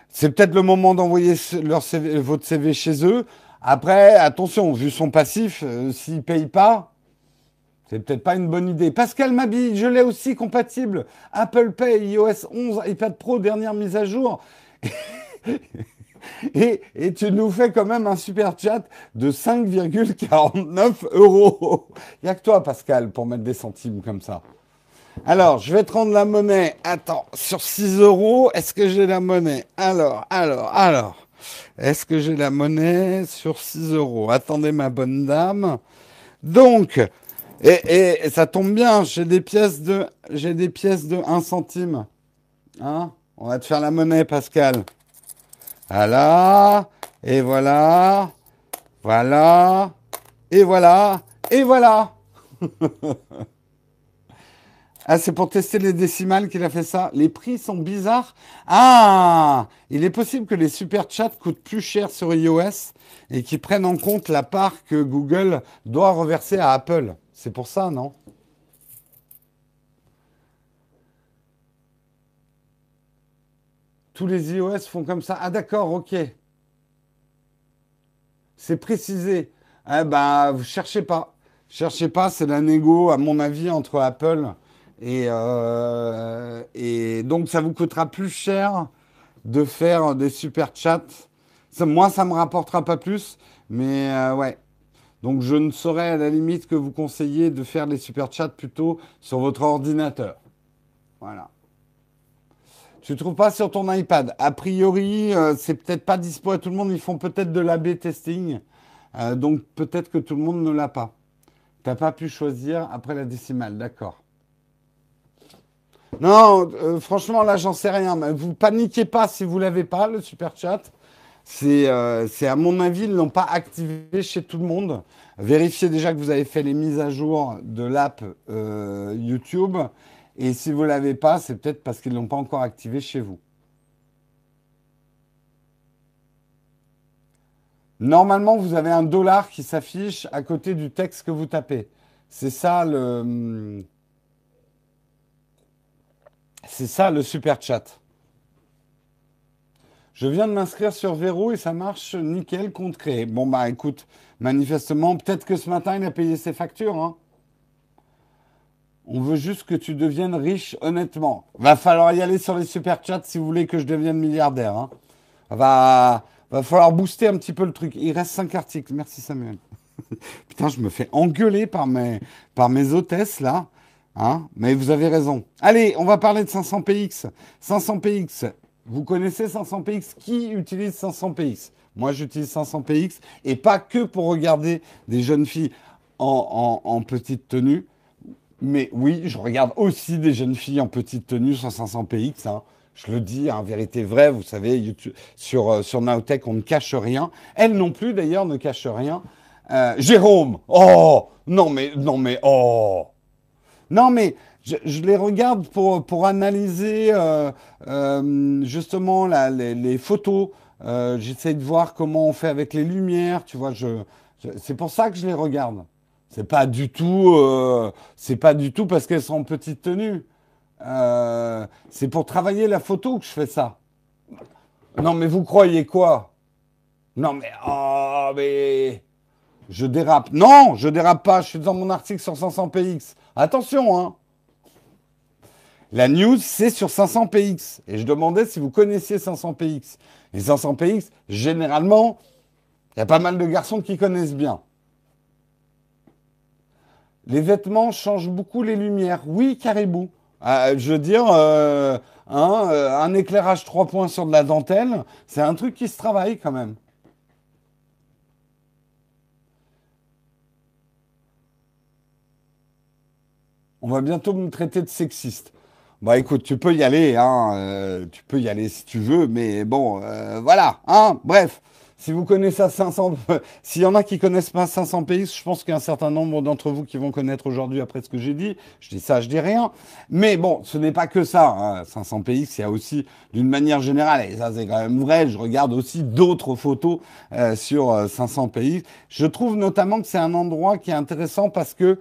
c'est peut-être le moment d'envoyer leur votre CV chez eux. Après, attention, vu son passif, s'ils ne payent pas, c'est peut-être pas une bonne idée. Pascal Mabi, je l'ai aussi compatible. Apple Pay, iOS 11, iPad Pro, dernière mise à jour. *laughs* et, tu nous fais quand même un super chat de 5,49 *laughs* euros. Il n'y a que toi, Pascal, pour mettre des centimes comme ça. Alors, je vais te rendre la monnaie. Attends, sur 6 euros, est-ce que j'ai la monnaie? Alors, alors, alors. Est-ce que j'ai la monnaie sur 6 euros? Attendez, ma bonne dame. Donc, et, ça tombe bien, j'ai des pièces de, j'ai des pièces de 1 centime. Hein? On va te faire la monnaie, Pascal. Voilà. Et voilà. Voilà. Et voilà. Et voilà. *laughs* ah, c'est pour tester les décimales qu'il a fait ça. Les prix sont bizarres. Ah, il est possible que les super chats coûtent plus cher sur iOS et qu'ils prennent en compte la part que Google doit reverser à Apple. C'est pour ça, non? Tous les iOS font comme ça. Ah d'accord, ok. C'est précisé. Eh ben, vous cherchez pas. Cherchez pas, c'est la négo, à mon avis, entre Apple et, euh, et donc ça vous coûtera plus cher de faire des super chats. moi, ça me rapportera pas plus, mais euh, ouais. Donc je ne saurais à la limite que vous conseiller de faire les super chats plutôt sur votre ordinateur. Voilà. Tu ne trouves pas sur ton iPad? A priori, euh, c'est peut-être pas dispo à tout le monde. Ils font peut-être de l'AB testing. Euh, donc peut-être que tout le monde ne l'a pas. Tu n'as pas pu choisir après la décimale. D'accord. Non, euh, franchement, là, j'en sais rien. Mais vous paniquez pas si vous l'avez pas, le super chat. Euh, c'est, à mon avis, ils ne l'ont pas activé chez tout le monde. Vérifiez déjà que vous avez fait les mises à jour de l'app euh, YouTube. Et si vous ne l'avez pas, c'est peut-être parce qu'ils ne l'ont pas encore activé chez vous. Normalement, vous avez un dollar qui s'affiche à côté du texte que vous tapez. C'est ça le. C'est ça le super chat. Je viens de m'inscrire sur Vero et ça marche nickel, compte créé. Bon, bah écoute, manifestement, peut-être que ce matin, il a payé ses factures. Hein. On veut juste que tu deviennes riche honnêtement. Va falloir y aller sur les super chats si vous voulez que je devienne milliardaire. Hein. Va, va falloir booster un petit peu le truc. Il reste 5 articles. Merci Samuel. *laughs* Putain, je me fais engueuler par mes, par hôtesses là. Hein Mais vous avez raison. Allez, on va parler de 500px. 500px, vous connaissez 500px Qui utilise 500px Moi, j'utilise 500px et pas que pour regarder des jeunes filles en, petite tenue. Mais oui, je regarde aussi des jeunes filles en petite tenue sur 500px. Hein. Je le dis, en hein, vérité vraie, vous savez, sur, euh, sur Nowtech, on ne cache rien. Elles non plus, d'ailleurs, ne cachent rien. Euh, Jérôme, oh Non mais, non mais, oh Non mais, je, les regarde pour, pour analyser euh, justement les, les, photos. J'essaie de voir comment on fait avec les lumières, tu vois. Je, c'est pour ça que je les regarde. C'est pas du tout, euh, c'est pas du tout parce qu'elles sont en petite tenue. Euh, c'est pour travailler la photo que je fais ça. Non, mais vous croyez quoi? Non, mais oh, mais je dérape. Non, je dérape pas. Je suis dans mon article sur 500px. Attention, hein. La news, c'est sur 500px. Et je demandais si vous connaissiez 500px. Et 500px, généralement, il y a pas mal de garçons qui connaissent bien. Les vêtements changent beaucoup les lumières. Oui, caribou. Euh, je veux dire, euh, hein, euh, un éclairage 3 points sur de la dentelle, c'est un truc qui se travaille quand même. On va bientôt me traiter de sexiste. Bah écoute, tu peux y aller, hein, tu peux y aller si tu veux, mais bon, voilà, hein, bref. Si vous connaissez 500, *laughs* s'il y en a qui connaissent pas 500 pays, je pense qu'il y a un certain nombre d'entre vous qui vont connaître aujourd'hui après ce que j'ai dit. Je dis ça, je dis rien. Mais bon, ce n'est pas que ça. 500 hein. pays, il y a aussi, d'une manière générale, et ça c'est quand même vrai, je regarde aussi d'autres photos euh, sur 500 euh, pays. Je trouve notamment que c'est un endroit qui est intéressant parce que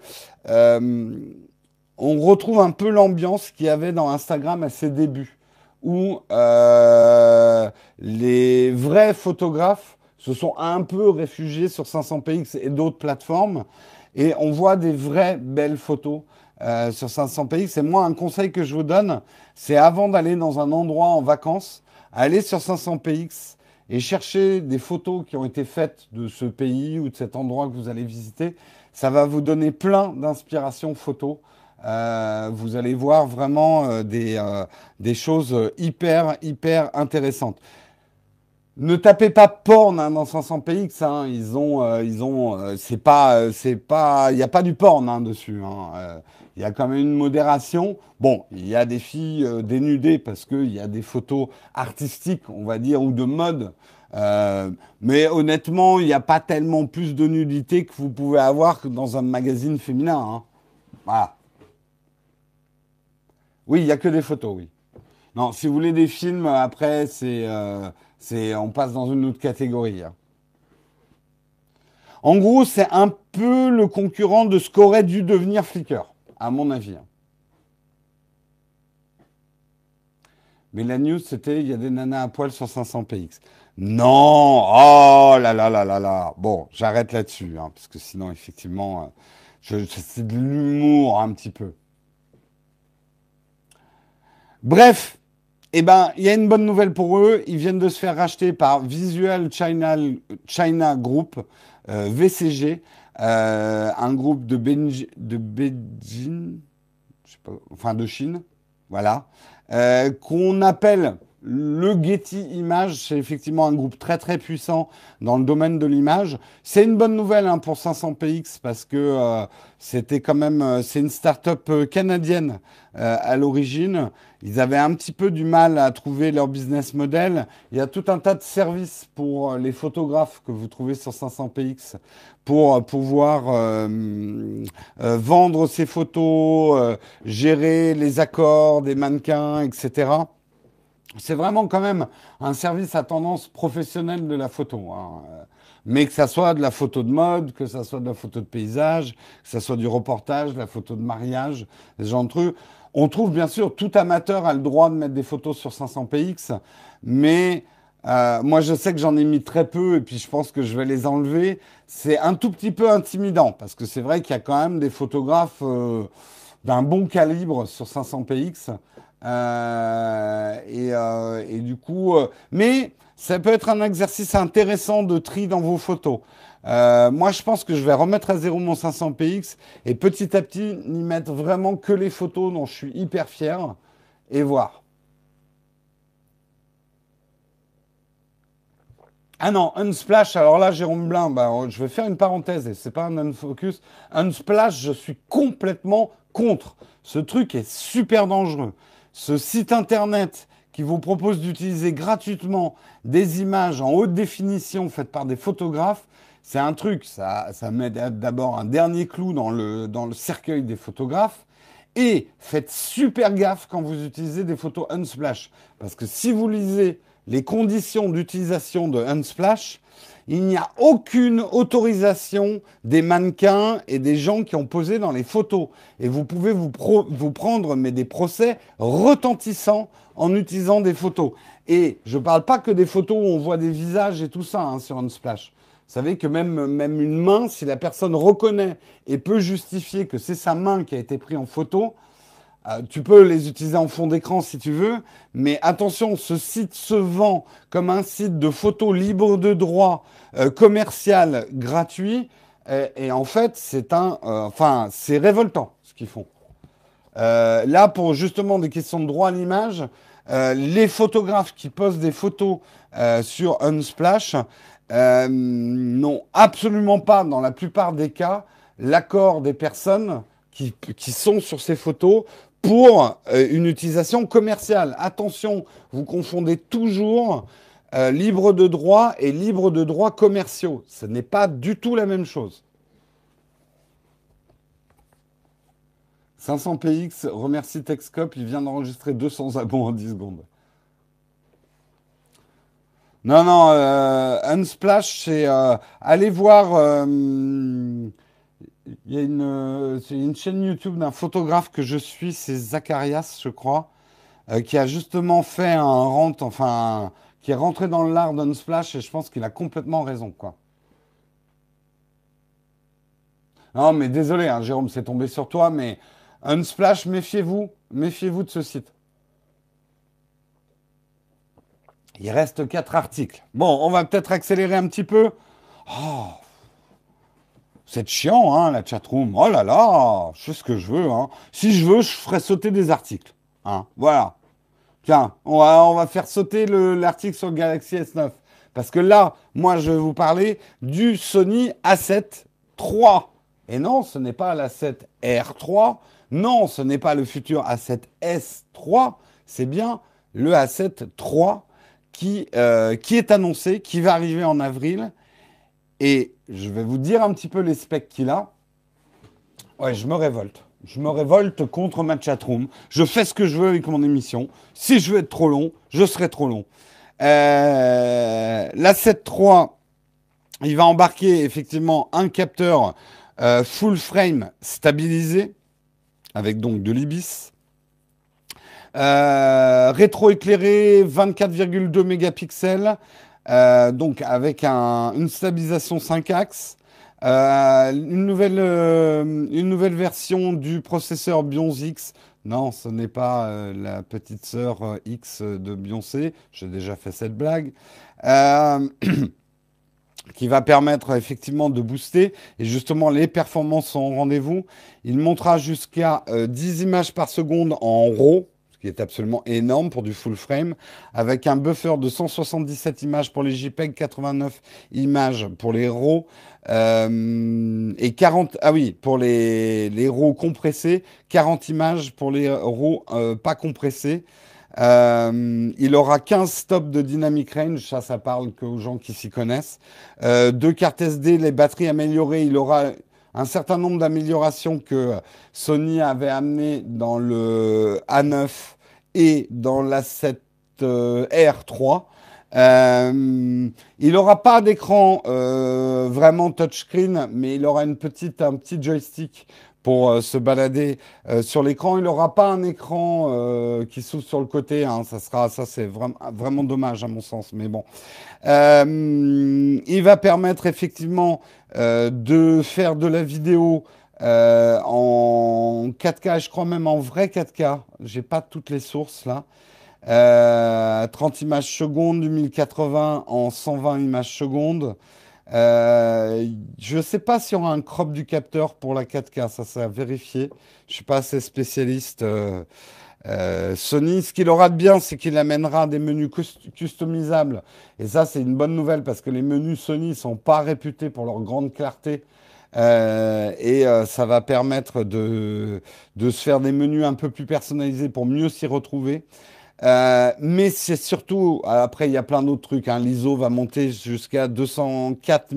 euh, on retrouve un peu l'ambiance qu'il y avait dans Instagram à ses débuts où euh, les vrais photographes se sont un peu réfugiés sur 500px et d'autres plateformes. Et on voit des vraies belles photos euh, sur 500px. Et moi, un conseil que je vous donne, c'est avant d'aller dans un endroit en vacances, aller sur 500px et chercher des photos qui ont été faites de ce pays ou de cet endroit que vous allez visiter. Ça va vous donner plein d'inspiration photos. Euh, vous allez voir vraiment euh, des, euh, des, choses hyper, hyper intéressantes. Ne tapez pas porn hein, dans 500px, hein. ils ont, ils ont, c'est pas, c'est pas, il n'y a pas du porn hein, dessus. Il y a quand même une modération. Bon, il y a des filles dénudées parce qu'il y a des photos artistiques, on va dire, ou de mode. mais honnêtement, il n'y a pas tellement plus de nudité que vous pouvez avoir que dans un magazine féminin. Voilà. Oui, il n'y a que des photos, oui. Non, si vous voulez des films, après, c'est, euh, on passe dans une autre catégorie. Hein. En gros, c'est un peu le concurrent de ce qu'aurait dû devenir Flickr, à mon avis. Hein. Mais la news, c'était il y a des nanas à poil sur 500px. Non Oh là là là là là Bon, j'arrête là-dessus, hein, parce que sinon, effectivement, euh, c'est de l'humour un petit peu. Bref, eh ben, il y a une bonne nouvelle pour eux. Ils viennent de se faire racheter par Visual China, Group, euh, VCG, euh, un groupe de, de Beijing, enfin de Chine, voilà, euh, qu'on appelle le Getty Image, c'est effectivement un groupe très très puissant dans le domaine de l'image. C'est une bonne nouvelle hein, pour 500px parce que c'était quand même, c'est une start-up canadienne à l'origine. Ils avaient un petit peu du mal à trouver leur business model. Il y a tout un tas de services pour les photographes que vous trouvez sur 500px pour pouvoir vendre ces photos, gérer les accords des mannequins, etc c'est vraiment quand même un service à tendance professionnelle de la photo. Hein. Mais que ça soit de la photo de mode, que ça soit de la photo de paysage, que ça soit du reportage, de la photo de mariage, des gens de trucs. On trouve bien sûr, tout amateur a le droit de mettre des photos sur 500px, mais Euh, moi, je sais que j'en ai mis très peu et puis je pense que je vais les enlever. C'est un tout petit peu intimidant parce que c'est vrai qu'il y a quand même des photographes euh, d'un bon calibre sur 500px. Euh, et, et, du coup, mais ça peut être un exercice intéressant de tri dans vos photos. Moi, je pense que je vais remettre à zéro mon 500px et petit à petit n'y mettre vraiment que les photos dont je suis hyper fier et voir. Ah non, Unsplash, alors là, Jérôme Blin, bah, je vais faire une parenthèse, et c'est pas un unfocus. Unsplash, je suis complètement contre. Ce truc est super dangereux. Ce site internet qui vous propose d'utiliser gratuitement des images en haute définition faites par des photographes, c'est un truc, ça, ça met d'abord un dernier clou dans le, dans le cercueil des photographes. Et faites super gaffe quand vous utilisez des photos Unsplash. Parce que si vous lisez les conditions d'utilisation de Unsplash, il n'y a aucune autorisation des mannequins et des gens qui ont posé dans les photos. Et vous pouvez vous, prendre mais des procès retentissants en utilisant des photos. Et je ne parle pas que des photos où on voit des visages et tout ça hein, sur Unsplash. Vous savez que même, même une main, si la personne reconnaît et peut justifier que c'est sa main qui a été prise en photo, euh, tu peux les utiliser en fond d'écran si tu veux, mais attention, ce site se vend comme un site de photos libre de droit, euh, commercial, gratuit, et, en fait, c'est un, euh, enfin, c'est révoltant ce qu'ils font. là, pour justement des questions de droit à l'image, les photographes qui postent des photos sur Unsplash n'ont absolument pas, dans la plupart des cas, l'accord des personnes qui, sont sur ces photos pour euh, une utilisation commerciale. Attention, vous confondez toujours euh, libre de droit et libre de droits commerciaux. Ce n'est pas du tout la même chose. 500 PX, remercie Texcop, il vient d'enregistrer 200 abons en 10 secondes. Non, non, euh, Unsplash, c'est... allez voir il y a une, euh, une chaîne YouTube d'un photographe que je suis, c'est Zacharias, je crois, euh, qui a justement fait un rent, enfin, qui est rentré dans l'art d'Unsplash et je pense qu'il a complètement raison, quoi. Non, mais désolé, hein, Jérôme, c'est tombé sur toi, mais Unsplash, méfiez-vous, méfiez-vous de ce site. Il reste quatre articles. Bon, on va peut-être accélérer un petit peu. Oh, c'est chiant, hein, la chatroom. Oh là là, je fais ce que je veux. Hein. Si je veux, je ferai sauter des articles. Hein. Voilà. Tiens, on va, faire sauter l'article sur le Galaxy S9. Parce que là, moi, je vais vous parler du Sony A7 III. Et non, ce n'est pas l'A7 R3. Non, ce n'est pas le futur A7S3. C'est bien le A7 III qui, euh, qui est annoncé, qui va arriver en avril et je vais vous dire un petit peu les specs qu'il a. Ouais, je me révolte. Je me révolte contre ma chatroom. Je fais ce que je veux avec mon émission. Si je veux être trop long, je serai trop long. Euh, la 7.3, il va embarquer effectivement un capteur euh, full frame stabilisé, avec donc de l'IBIS. Euh, rétro-éclairé 24,2 mégapixels euh, donc avec une stabilisation 5 axes, euh, une, nouvelle, euh, une nouvelle version du processeur X. Non, ce n'est pas la petite sœur X de Beyoncé. J'ai déjà fait cette blague. *clears throat* qui va permettre effectivement de booster. Et justement, les performances sont au rendez-vous. Il montera jusqu'à 10 images par seconde en RAW, qui est absolument énorme pour du full frame, avec un buffer de 177 images pour les JPEG, 89 images pour les RAW, euh, et 40, ah oui, pour les, les RAW compressés, 40 images pour les RAW euh, pas compressés. Euh, il aura 15 stops de dynamic range, ça, ça parle qu'aux gens qui s'y connaissent. deux cartes SD, les batteries améliorées, il aura un certain nombre d'améliorations que Sony avait amenées dans le A9 et dans l'A7 euh, R3. Euh, il n'aura pas d'écran euh, vraiment touchscreen, mais il aura une petite, un petit joystick pour euh, se balader euh, sur l'écran. Il n'aura pas un écran euh, qui s'ouvre sur le côté. Hein. Ça sera, ça c'est vraiment, vraiment dommage à mon sens. Mais bon, il va permettre effectivement de faire de la vidéo en 4K. Je crois même en vrai 4K. J'ai pas toutes les sources là. 30 images secondes, du 1080 en 120 images secondes. Euh, je ne sais pas s'il y aura un crop du capteur pour la 4K, ça c'est à vérifier. Je ne suis pas assez spécialiste. Euh, euh, Sony, ce qu'il aura de bien, c'est qu'il amènera des menus customisables. Et ça, c'est une bonne nouvelle parce que les menus Sony sont pas réputés pour leur grande clarté. et ça va permettre de, se faire des menus un peu plus personnalisés pour mieux s'y retrouver. Euh, mais c'est surtout, après il y a plein d'autres trucs, hein. l'ISO va monter jusqu'à 204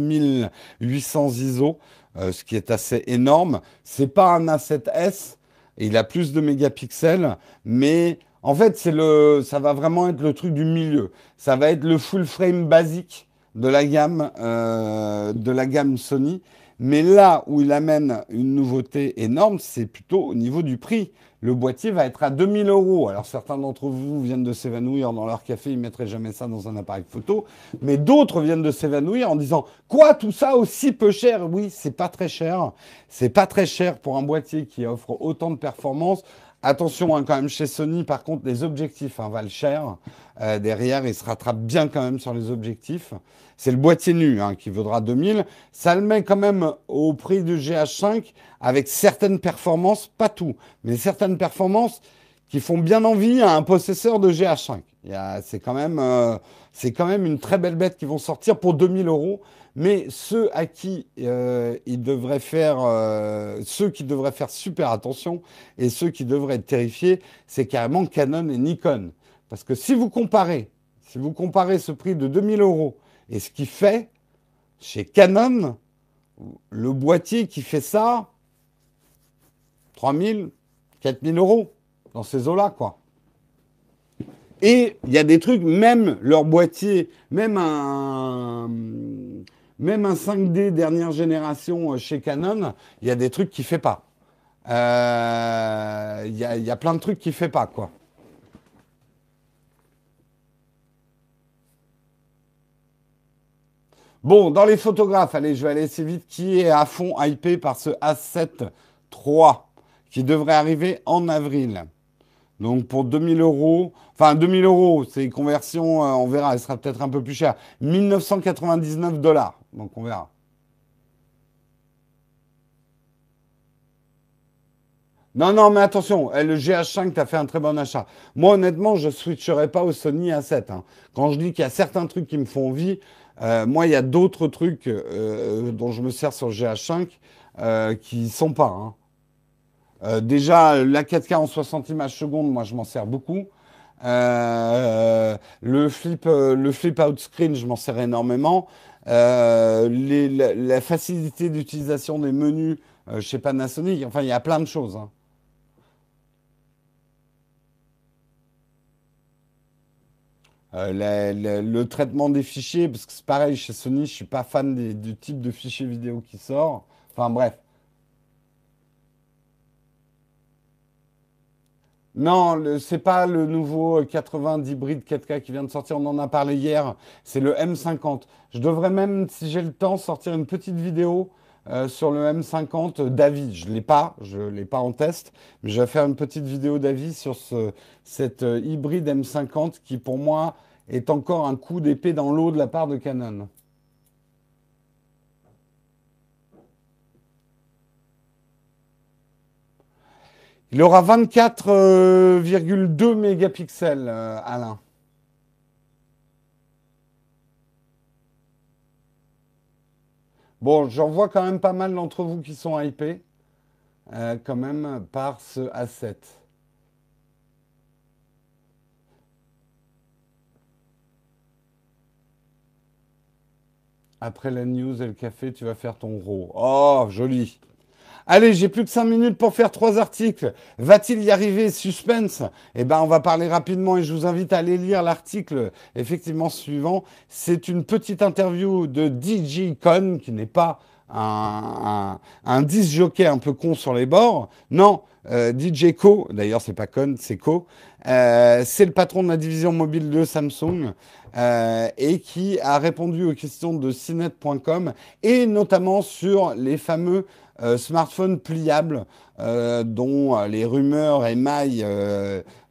800 ISO, euh, ce qui est assez énorme. C'est pas un A7S, il a plus de mégapixels, mais en fait c'est le, ça va vraiment être le truc du milieu. Ça va être le full frame basique de la gamme, euh, de la gamme Sony. Mais là où il amène une nouveauté énorme, c'est plutôt au niveau du prix le boîtier va être à 2000 euros. Alors certains d'entre vous viennent de s'évanouir dans leur café, ils mettraient jamais ça dans un appareil photo, mais d'autres viennent de s'évanouir en disant quoi tout ça aussi peu cher? Oui, c'est pas très cher. C'est pas très cher pour un boîtier qui offre autant de performances. Attention hein, quand même chez Sony, par contre, les objectifs hein, valent cher. Euh, derrière, il se rattrape bien quand même sur les objectifs. C'est le boîtier nu hein, qui vaudra 2000. Ça le met quand même au prix du GH5 avec certaines performances, pas tout, mais certaines performances qui font bien envie à un possesseur de GH5. C'est quand, même, euh, une très belle bête qui vont sortir pour 2000 euros. Mais ceux à qui euh, il devrait faire, euh, ceux qui devraient faire super attention et ceux qui devraient être terrifiés, c'est carrément Canon et Nikon. Parce que si vous comparez, si vous comparez ce prix de 2000 euros et ce qui fait, chez Canon, le boîtier qui fait ça, 3000, 4000 euros, dans ces eaux-là, quoi. Et il y a des trucs, même leur boîtier, même un, même un 5D dernière génération euh, chez Canon, il y a des trucs qui ne fait pas. Euh, il y, a plein de trucs qui ne fait pas, quoi. Bon, dans les photographes, allez, je vais aller assez vite. Qui est à fond hypé par ce A7 III qui devrait arriver en avril? Donc pour 2000 euros, enfin 2000 euros, c'est conversion, euh, on verra, elle sera peut-être un peu plus chère. 1999 dollars, donc on verra. Non, non, mais attention, eh, le GH5, tu as fait un très bon achat. Moi, honnêtement, je ne switcherai pas au Sony A7. Hein. Quand je dis qu'il y a certains trucs qui me font envie, euh, moi, il y a d'autres trucs euh, dont je me sers sur GH5 euh, qui sont pas. Hein. Euh, déjà, la 4K en 60 images secondes, moi, je m'en sers beaucoup. le flip, le flip out screen, je m'en sers énormément. La, facilité d'utilisation des menus chez Panasonic, enfin, il y a plein de choses. Hein. Euh, le traitement des fichiers, parce que c'est pareil, chez Sony, je suis pas fan du type de fichier vidéo qui sort. Enfin bref. Non, c'est pas le nouveau 80 hybride 4K qui vient de sortir, on en a parlé hier, c'est le M50. Je devrais même, si j'ai le temps, sortir une petite vidéo euh, sur le M50 d'avis. Je ne l'ai pas, je ne l'ai pas en test, mais je vais faire une petite vidéo d'avis sur ce, cette euh, hybride M50 qui, pour moi, est encore un coup d'épée dans l'eau de la part de Canon. Il aura 24,2 euh, mégapixels, Alain. Bon, j'en vois quand même pas mal d'entre vous qui sont hypés, euh, quand même, par ce A7. Après la news et le café, tu vas faire ton raw. Oh, joli. Allez, j'ai plus que 5 minutes pour faire trois articles. Va-t-il y arriver Suspense? Eh ben, on va parler rapidement et je vous invite à aller lire l'article effectivement suivant. C'est une petite interview de DJ Con, qui n'est pas un, un, jockey un peu con sur les bords. Non, euh, DJ Co, d'ailleurs c'est pas con, c'est Co, euh, c'est le patron de la division mobile de Samsung euh, et qui a répondu aux questions de CNET.com et notamment sur les fameux euh, smartphones pliables euh, dont euh, les rumeurs émaillent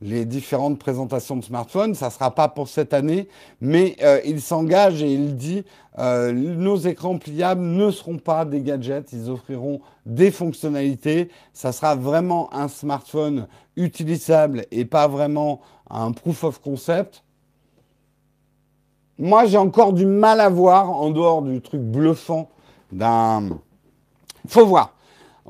les différentes présentations de smartphones. Ça ne sera pas pour cette année, mais il s'engage et il dit nos écrans pliables ne seront pas des gadgets, ils offriront des fonctionnalités. Ça sera vraiment un smartphone utilisable et pas vraiment un proof of concept. Moi, j'ai encore du mal à voir, en dehors du truc bluffant d'un faut voir.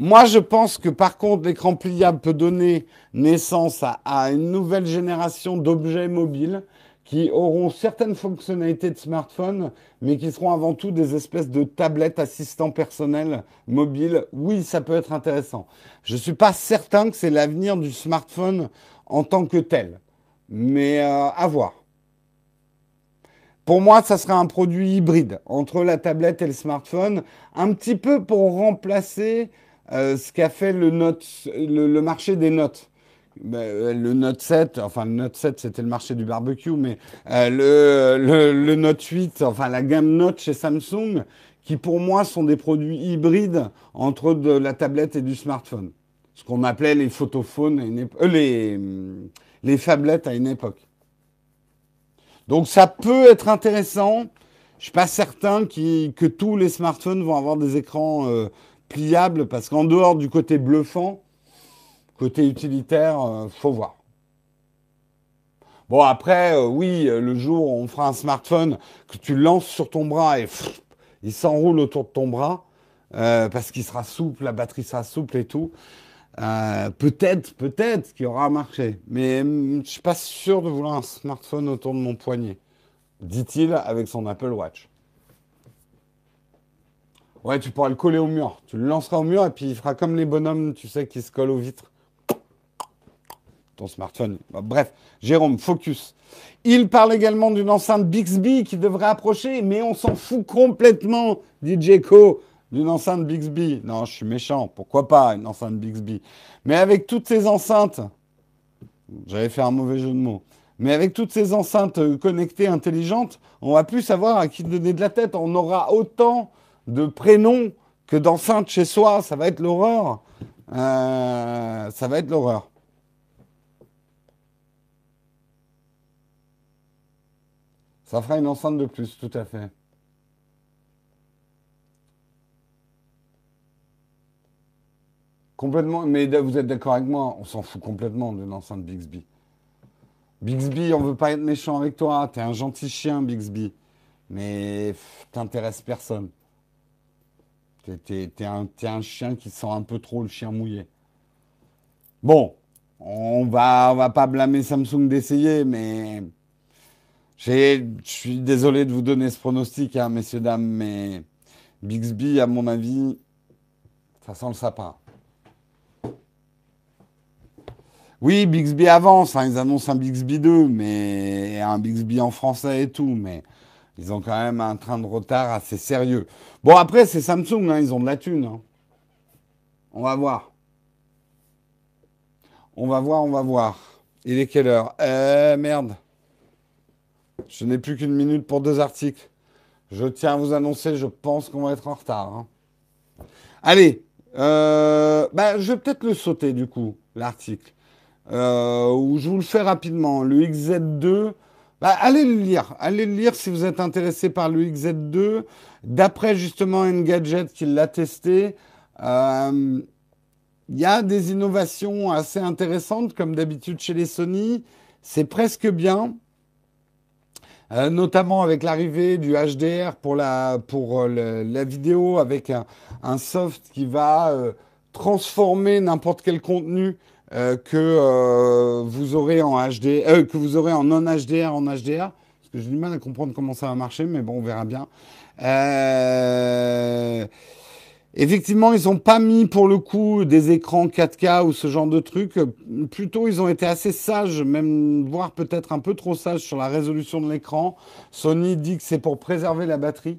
Moi, je pense que par contre, l'écran pliable peut donner naissance à, une nouvelle génération d'objets mobiles qui auront certaines fonctionnalités de smartphone, mais qui seront avant tout des espèces de tablettes assistants personnels mobiles. Oui, ça peut être intéressant. Je ne suis pas certain que c'est l'avenir du smartphone en tant que tel, mais euh, à voir. Pour moi, ça serait un produit hybride entre la tablette et le smartphone, un petit peu pour remplacer euh, ce qu'a fait le, marché des notes. Ben, euh, le Note 7, enfin le Note 7 c'était le marché du barbecue, mais euh, le, Note 8, enfin la gamme Note chez Samsung, qui pour moi sont des produits hybrides entre de la tablette et du smartphone. Ce qu'on appelait les photophones, les, les phablettes à une époque. Donc ça peut être intéressant. Je suis pas certain que tous les smartphones vont avoir des écrans euh, pliables parce qu'en dehors du côté bluffant, côté utilitaire, euh, faut voir. Bon après, euh, oui, le jour où on fera un smartphone que tu lances sur ton bras et il s'enroule autour de ton bras parce qu'il sera souple, la batterie sera souple et tout. Euh, peut-être, peut-être qu'il aura marché. Mais hum, je suis pas sûr de vouloir un smartphone autour de mon poignet, dit-il avec son Apple Watch. Ouais, tu pourras le coller au mur. Tu le lanceras au mur et puis il fera comme les bonhommes, tu sais, qui se collent aux vitres. Ton smartphone. bref, Jérôme, focus. Il parle également d'une enceinte Bixby qui devrait approcher, mais on s'en fout complètement, dit Jeko d'une enceinte Bixby. Non, je suis méchant. Pourquoi pas une enceinte Bixby? Mais avec toutes ces enceintes, j'avais fait un mauvais jeu de mots. Mais avec toutes ces enceintes connectées intelligentes, on va plus savoir à qui donner de la tête. On aura autant de prénoms que d'enceintes chez soi. Ça va être l'horreur. Euh, ça va être l'horreur. Ça fera une enceinte de plus, tout à fait. Complètement, mais vous êtes d'accord avec moi, on s'en fout complètement de l'enceinte Bixby. Bixby, on veut pas être méchant avec toi, t'es un gentil chien, Bixby. Mais t'intéresses personne. T'es, un, chien qui sent un peu trop le chien mouillé. Bon, on va, va pas blâmer Samsung d'essayer, mais je suis désolé de vous donner ce pronostic, hein, messieurs, dames, mais Bixby, à mon avis, ça sent le sapin. Oui, Bixby avance, hein, ils annoncent un Bixby 2, mais un Bixby en français et tout, mais ils ont quand même un train de retard assez sérieux. Bon, après, c'est Samsung, hein, ils ont de la thune. Hein. On va voir. On va voir, on va voir. Il est quelle heure? Eh merde. Je n'ai plus qu'une minute pour deux articles. Je tiens à vous annoncer, je pense qu'on va être en retard. Hein. Allez, euh, bah, je vais peut-être le sauter du coup, l'article. Euh, je vous le fais rapidement. Le XZ2, bah, allez le lire. Allez le lire si vous êtes intéressé par le XZ2. D'après justement Engadget qui l'a testé, euh, il y a des innovations assez intéressantes, comme d'habitude chez les Sony. C'est presque bien. Euh, notamment avec l'arrivée du HDR pour la, pour la vidéo, avec un, un soft qui va transformer n'importe quel contenu euh, que euh, vous aurez en HD, euh, que vous aurez en non HDR en HDR. Parce que j'ai du mal à comprendre comment ça va marcher, mais bon, on verra bien. Effectivement, ils n'ont pas mis pour le coup des écrans 4K ou ce genre de trucs. Plutôt, ils ont été assez sages, même voire peut-être un peu trop sages sur la résolution de l'écran. Sony dit que c'est pour préserver la batterie.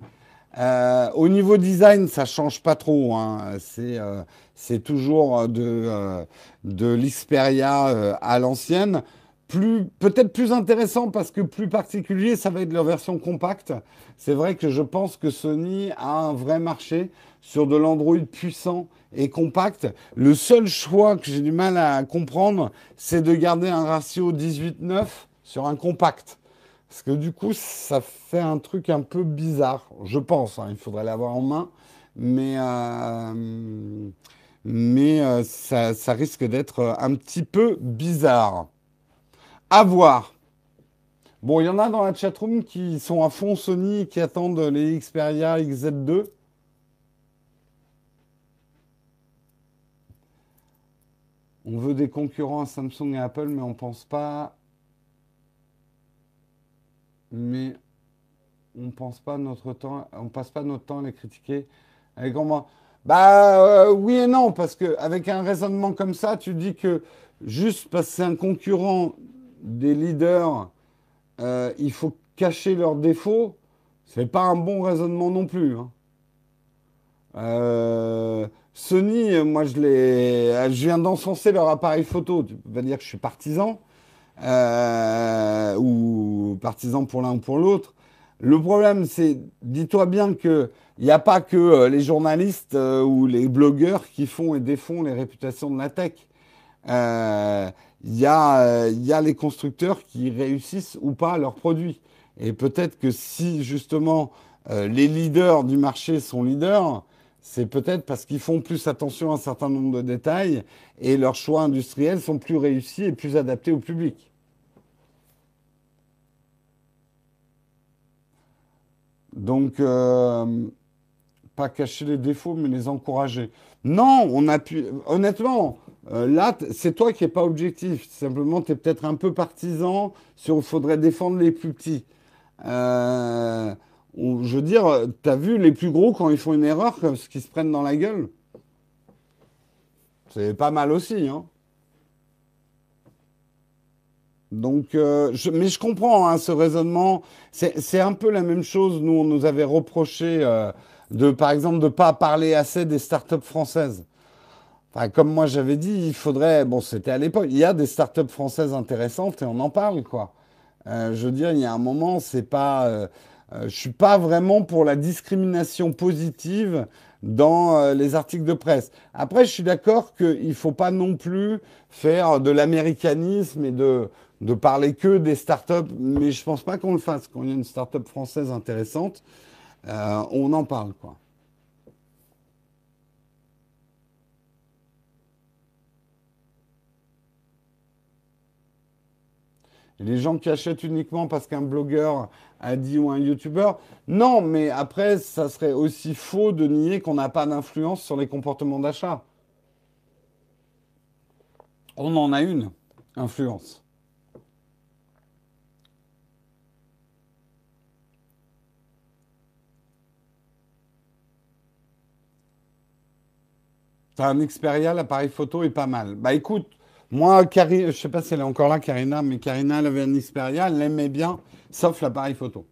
Euh, au niveau design, ça change pas trop. Hein. C'est euh, c'est toujours de, euh, de l'Xperia à l'ancienne. Plus, peut-être plus intéressant parce que plus particulier, ça va être leur version compacte. C'est vrai que je pense que Sony a un vrai marché sur de l'Android puissant et compact. Le seul choix que j'ai du mal à comprendre, c'est de garder un ratio 18-9 sur un compact. Parce que du coup, ça fait un truc un peu bizarre, je pense. Hein. il faudrait l'avoir en main. Mais, euh, mais euh, ça, risque d'être un petit peu bizarre. À voir. Bon, il y en a dans la chatroom qui sont à fond Sony et qui attendent les Xperia XZ2. On veut des concurrents à Samsung et Apple, mais on pense pas mais on pense pas notre temps, on passe pas notre temps à les critiquer. Avec comment Bah euh, oui et non, parce qu'avec un raisonnement comme ça, tu dis que juste parce que c'est un concurrent des leaders, euh, il faut cacher leurs défauts. C'est pas un bon raisonnement non plus. Hein. Euh, Sony, moi je les, je viens d'encenser leur appareil photo. Tu vas dire que je suis partisan. Euh, ou partisans pour l'un ou pour l'autre. Le problème, c'est, dis-toi bien qu'il n'y a pas que euh, les journalistes euh, ou les blogueurs qui font et défont les réputations de la tech. Il y, a, y a les constructeurs qui réussissent ou pas leurs produits. Et peut-être que si justement les leaders du marché sont leaders, c'est peut-être parce qu'ils font plus attention à un certain nombre de détails et leurs choix industriels sont plus réussis et plus adaptés au public. Donc, euh, pas cacher les défauts, mais les encourager. Non, on a pu. Honnêtement, euh, là, c'est toi qui n'es pas objectif. Simplement, tu es peut-être un peu partisan sur il faudrait défendre les plus petits. Euh, je veux dire, tu as vu les plus gros quand ils font une erreur, ce qu'ils se prennent dans la gueule? C'est pas mal aussi, hein donc, euh, mais je comprends hein, ce raisonnement. C'est un peu la même chose. Nous, on nous avait reproché euh, de, par exemple, de pas parler assez des startups françaises. Enfin, comme moi j'avais dit, il faudrait. Bon, c'était à l'époque. Il y a des startups françaises intéressantes et on en parle, quoi. Euh, je veux dire, il y a un moment, c'est pas. je suis pas vraiment pour la discrimination positive dans les articles de presse. Après, je suis d'accord qu'il faut pas non plus faire de l'américanisme et de de parler que des startups, mais je pense pas qu'on le fasse. Quand il y a une startup française intéressante, euh, on en parle, quoi. les gens qui achètent uniquement parce qu'un blogueur a dit ou un youtubeur, non, mais après, ça serait aussi faux de nier qu'on n'a pas d'influence sur les comportements d'achat. On en a une influence. Un Xperia, l'appareil photo est pas mal. Bah écoute, moi, Carina, je sais pas si elle est encore là, Karina, mais Karina, elle avait un Xperia, elle l'aimait bien, sauf l'appareil photo,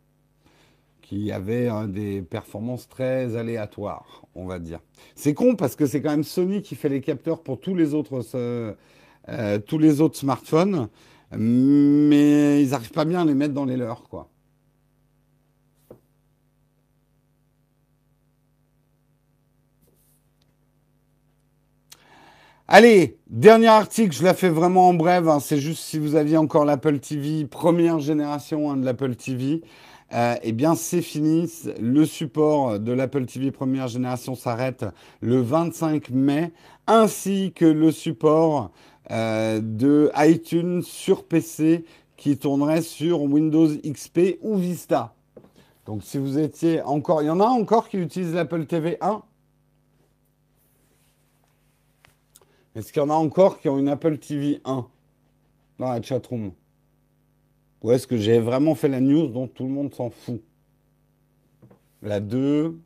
qui avait des performances très aléatoires, on va dire. C'est con parce que c'est quand même Sony qui fait les capteurs pour tous les autres, euh, tous les autres smartphones, mais ils n'arrivent pas bien à les mettre dans les leurs, quoi. Allez, dernier article, je la fais vraiment en bref. Hein. c'est juste si vous aviez encore l'Apple TV, première génération hein, de l'Apple TV. Euh, eh bien, c'est fini. Le support de l'Apple TV première génération s'arrête le 25 mai, ainsi que le support euh, de iTunes sur PC qui tournerait sur Windows XP ou Vista. Donc, si vous étiez encore, il y en a encore qui utilisent l'Apple TV 1 Est-ce qu'il y en a encore qui ont une Apple TV 1 dans la chatroom Ou est-ce que j'ai vraiment fait la news dont tout le monde s'en fout La 2.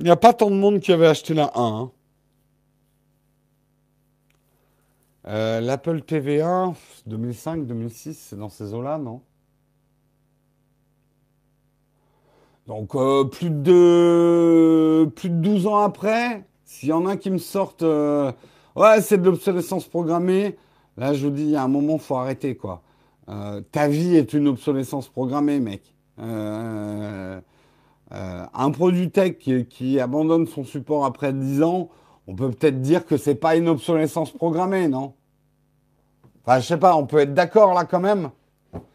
Il n'y a pas tant de monde qui avait acheté la 1. Hein. Euh, L'Apple TV 1, 2005, 2006, c'est dans ces eaux-là, non? Donc euh, plus de plus de 12 ans après, s'il y en a qui me sortent euh, ouais, c'est de l'obsolescence programmée, là je vous dis il y a un moment faut arrêter quoi. Euh, ta vie est une obsolescence programmée, mec. un produit tech qui, abandonne son support après 10 ans, on peut peut-être dire que c'est pas une obsolescence programmée, non? Enfin, je sais pas, on peut être d'accord là quand même.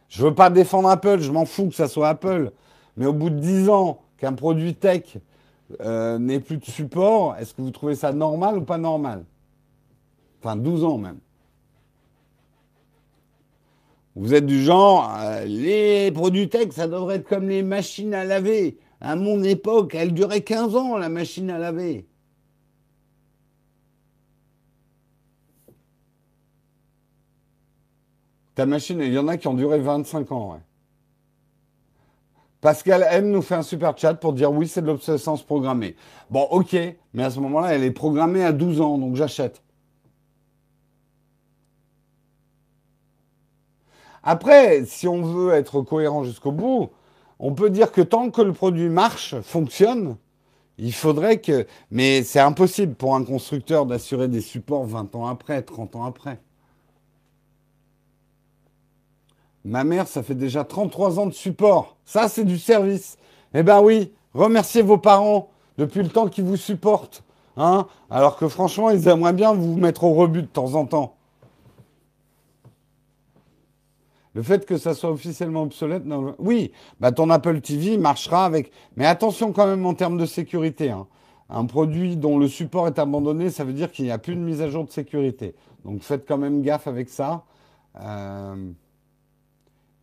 Je veux pas défendre Apple, je m'en fous que ça soit Apple. Mais au bout de 10 ans qu'un produit tech euh, n'ait plus de support, est-ce que vous trouvez ça normal ou pas normal? Enfin, 12 ans même. Vous êtes du genre, euh, les produits tech, ça devrait être comme les machines à laver. À mon époque, elle durait 15 ans, la machine à laver. Ta machine, il y en a qui ont duré 25 ans, ouais. Pascal M nous fait un super chat pour dire oui, c'est de l'obsolescence programmée. Bon, ok, mais à ce moment-là, elle est programmée à 12 ans, donc j'achète. Après, si on veut être cohérent jusqu'au bout, on peut dire que tant que le produit marche, fonctionne, il faudrait que... Mais c'est impossible pour un constructeur d'assurer des supports 20 ans après, 30 ans après. Ma mère, ça fait déjà 33 ans de support. Ça, c'est du service. Eh ben oui, remerciez vos parents depuis le temps qu'ils vous supportent. Hein Alors que franchement, ils aimeraient bien vous mettre au rebut de temps en temps. Le fait que ça soit officiellement obsolète, oui, bah ton Apple TV marchera avec. Mais attention quand même en termes de sécurité. Hein. Un produit dont le support est abandonné, ça veut dire qu'il n'y a plus de mise à jour de sécurité. Donc faites quand même gaffe avec ça. Euh...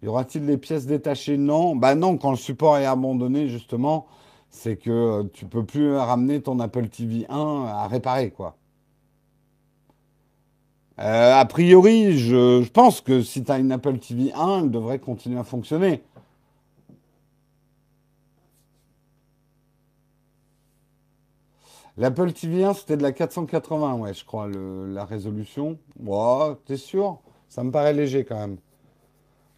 Y aura-t-il des pièces détachées? Non. Bah non, quand le support est abandonné, justement, c'est que euh, tu peux plus ramener ton Apple TV 1 à réparer, quoi. Euh, a priori, je, pense que si tu as une Apple TV 1, elle devrait continuer à fonctionner. L'Apple TV 1, c'était de la 480, ouais, je crois, la résolution. Ouais, t'es sûr? Ça me paraît léger quand même.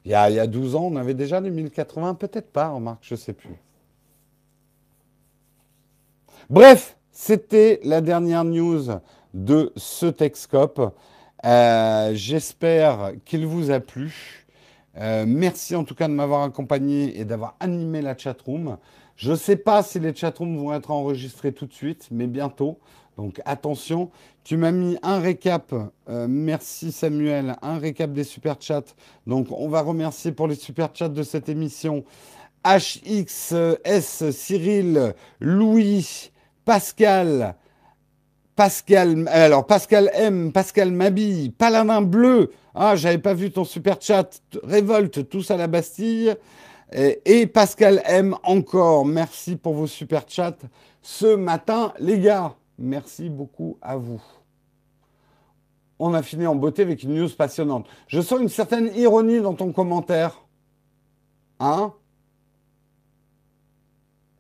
Il y, a, 12 ans, on avait déjà des 1080, peut-être pas, remarque, je ne sais plus. Bref, c'était la dernière news de ce Texcope. Euh, j'espère qu'il vous a plu. Euh, merci en tout cas de m'avoir accompagné et d'avoir animé la chatroom. Je ne sais pas si les chatrooms vont être enregistrés tout de suite, mais bientôt. Donc attention, tu m'as mis un récap, euh, merci Samuel, un récap des super chats. Donc on va remercier pour les super chats de cette émission HXS, Cyril, Louis, Pascal, Pascal, alors Pascal M, Pascal Mabi, Paladin Bleu, ah j'avais pas vu ton super chat, Révolte, tous à la Bastille, et, et Pascal M encore, merci pour vos super chats ce matin les gars. Merci beaucoup à vous. On a fini en beauté avec une news passionnante. Je sens une certaine ironie dans ton commentaire. Hein?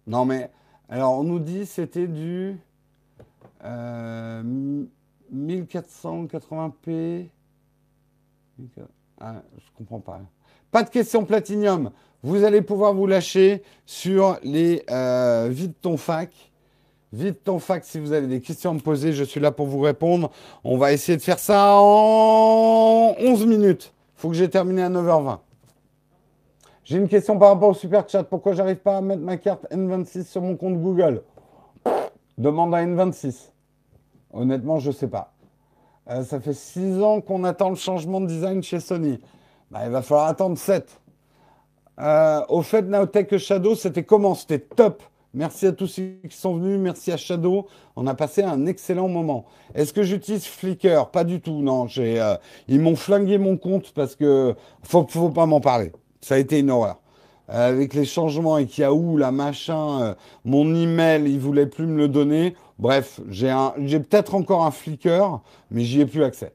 Non mais, alors on nous dit c'était du 1480p. Euh, ah, je comprends pas. Pas de question platinium. Vous allez pouvoir vous lâcher sur les euh, vides ton fac Vite ton fax si vous avez des questions à me poser, je suis là pour vous répondre. On va essayer de faire ça en 11 minutes. Il faut que j'ai terminé à 9h20. J'ai une question par rapport au super chat. Pourquoi j'arrive pas à mettre ma carte N26 sur mon compte Google? Demande à N26. Honnêtement, je ne sais pas. Euh, ça fait 6 ans qu'on attend le changement de design chez Sony. Bah, il va falloir attendre 7. Euh, au fait, Naotech Shadow, c'était comment? C'était top. Merci à tous ceux qui sont venus. Merci à Shadow. On a passé un excellent moment. Est-ce que j'utilise Flickr? Pas du tout. Non, euh, ils m'ont flingué mon compte parce que faut, faut pas m'en parler. Ça a été une horreur. Euh, avec les changements et qu'il y a où la machin, euh, mon email, ils voulaient plus me le donner. Bref, j'ai j'ai peut-être encore un Flickr, mais j'y ai plus accès.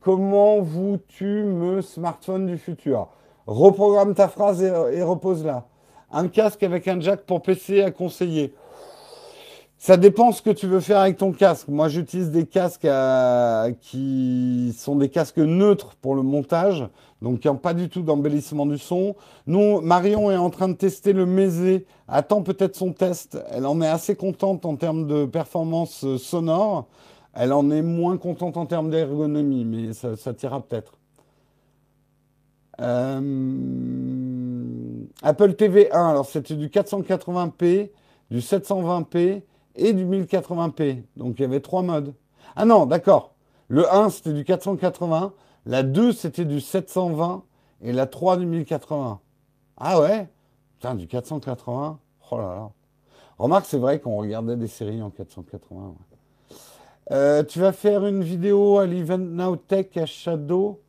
Comment vous tu me smartphone du futur? Reprogramme ta phrase et, repose-la. Un casque avec un jack pour PC à conseiller. Ça dépend ce que tu veux faire avec ton casque. Moi, j'utilise des casques qui sont des casques neutres pour le montage, donc qui n'ont pas du tout d'embellissement du son. Nous, Marion est en train de tester le Mézé, attend peut-être son test. Elle en est assez contente en termes de performance sonore. Elle en est moins contente en termes d'ergonomie, mais ça t'ira peut-être. Euh, Apple TV 1, alors c'était du 480p, du 720p et du 1080p. Donc il y avait trois modes. Ah non, d'accord. Le 1 c'était du 480, la 2 c'était du 720 et la 3 du 1080. Ah ouais? Putain, du 480 Oh là là. Remarque, c'est vrai qu'on regardait des séries en 480. Euh, tu vas faire une vidéo à l'Event Now Tech à Shadow?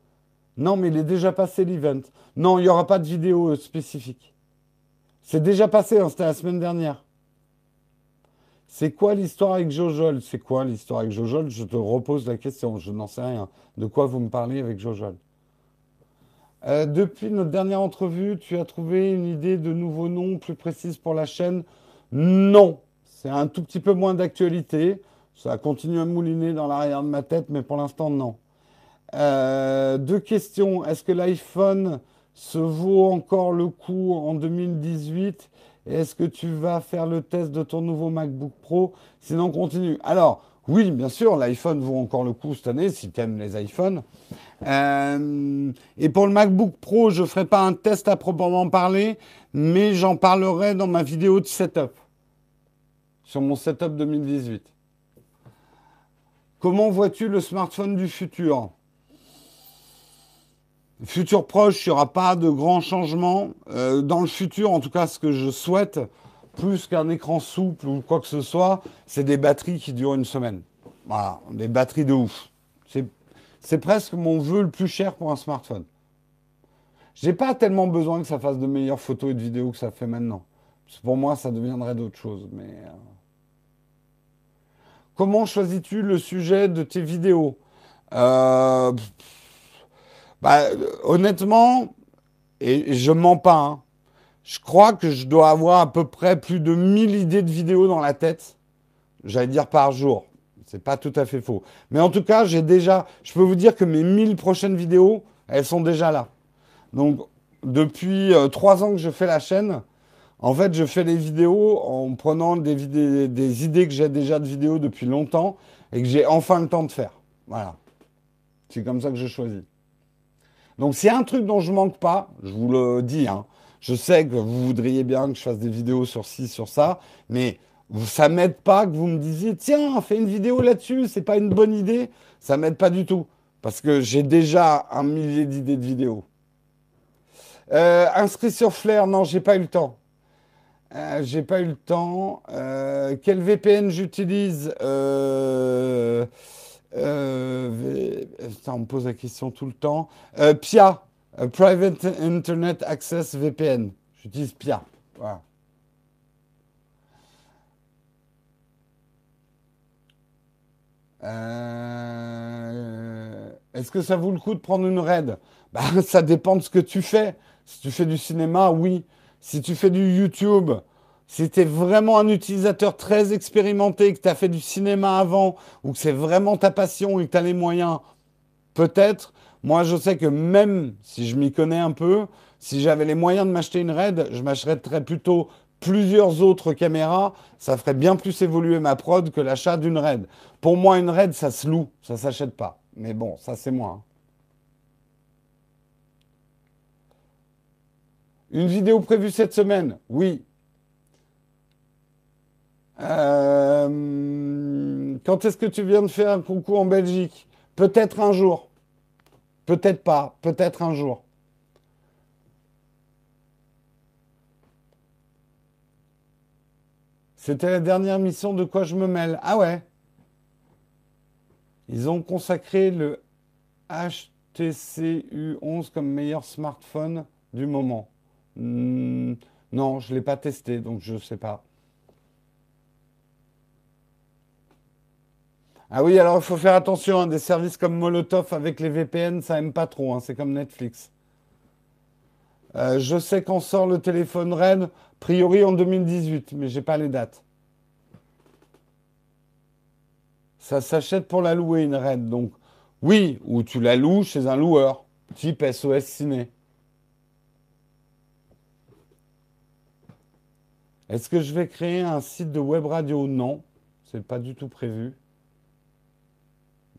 Non, mais il est déjà passé l'event. Non, il n'y aura pas de vidéo euh, spécifique. C'est déjà passé, hein, c'était la semaine dernière. C'est quoi l'histoire avec Jojol? C'est quoi l'histoire avec Jojol? Je te repose la question, je n'en sais rien. De quoi vous me parlez avec Jojol? Euh, Depuis notre dernière entrevue, tu as trouvé une idée de nouveau nom plus précise pour la chaîne? Non, c'est un tout petit peu moins d'actualité. Ça continue à mouliner dans l'arrière de ma tête, mais pour l'instant, non. Euh, deux questions. Est-ce que l'iPhone se vaut encore le coup en 2018 Est-ce que tu vas faire le test de ton nouveau MacBook Pro? Sinon, continue. Alors, oui, bien sûr, l'iPhone vaut encore le coup cette année, si tu aimes les iPhones. Euh, et pour le MacBook Pro, je ne ferai pas un test à proprement parler, mais j'en parlerai dans ma vidéo de setup, sur mon setup 2018. Comment vois-tu le smartphone du futur? Futur proche, il n'y aura pas de grands changements. Euh, dans le futur, en tout cas, ce que je souhaite, plus qu'un écran souple ou quoi que ce soit, c'est des batteries qui durent une semaine. Voilà, des batteries de ouf. C'est presque mon vœu le plus cher pour un smartphone. J'ai pas tellement besoin que ça fasse de meilleures photos et de vidéos que ça fait maintenant. pour moi, ça deviendrait d'autres choses. Mais euh, Comment choisis-tu le sujet de tes vidéos? Euh, bah, Honnêtement, et je mens pas, hein, je crois que je dois avoir à peu près plus de 1000 idées de vidéos dans la tête. J'allais dire par jour. C'est pas tout à fait faux. Mais en tout cas, j'ai déjà, je peux vous dire que mes 1000 prochaines vidéos, elles sont déjà là. Donc, depuis euh, trois ans que je fais la chaîne, en fait, je fais les vidéos en prenant des, des idées que j'ai déjà de vidéos depuis longtemps et que j'ai enfin le temps de faire. Voilà. C'est comme ça que je choisis. Donc, a un truc dont je manque pas, je vous le dis, hein, je sais que vous voudriez bien que je fasse des vidéos sur ci, sur ça, mais ça m'aide pas que vous me disiez, tiens, fais une vidéo là-dessus, c'est pas une bonne idée. Ça m'aide pas du tout. Parce que j'ai déjà un millier d'idées de vidéos. Euh, inscrit sur Flair, non, j'ai pas eu le temps. Euh, j'ai pas eu le temps. Euh, quel VPN j'utilise? Euh, On me pose la question tout le temps. PIA, Private Internet Access VPN. J'utilise PIA. Voilà. Est-ce que ça vaut le coup de prendre une raid? Bah, *laughs* Ça dépend de ce que tu fais. Si tu fais du cinéma, oui si tu fais du YouTube, si tu es vraiment un utilisateur très expérimenté, que tu as fait du cinéma avant, ou que c'est vraiment ta passion et que tu as les moyens, peut-être. Moi, je sais que même si je m'y connais un peu, si j'avais les moyens de m'acheter une RAID, je m'achèterais plutôt plusieurs autres caméras. Ça ferait bien plus évoluer ma prod que l'achat d'une RAID. Pour moi, une RAID, ça se loue, ça s'achète pas. Mais bon, ça c'est moi. Hein. Une vidéo prévue cette semaine Oui. Euh, quand est-ce que tu viens de faire un concours en Belgique? Peut-être un jour. Peut-être pas. Peut-être un jour. C'était la dernière mission de quoi je me mêle. Ah ouais. Ils ont consacré le HTC U11 comme meilleur smartphone du moment. Hmm, non, je ne l'ai pas testé, donc je ne sais pas. Ah oui, alors il faut faire attention, hein, des services comme Molotov avec les VPN, ça n'aime pas trop, hein, c'est comme Netflix. Euh, je sais qu'on sort le téléphone Red, priori en 2018, mais j'ai pas les dates. Ça s'achète pour la louer, une RAID. Donc, oui, ou tu la loues chez un loueur, type SOS Ciné. Est-ce que je vais créer un site de web radio? Non, c'est pas du tout prévu.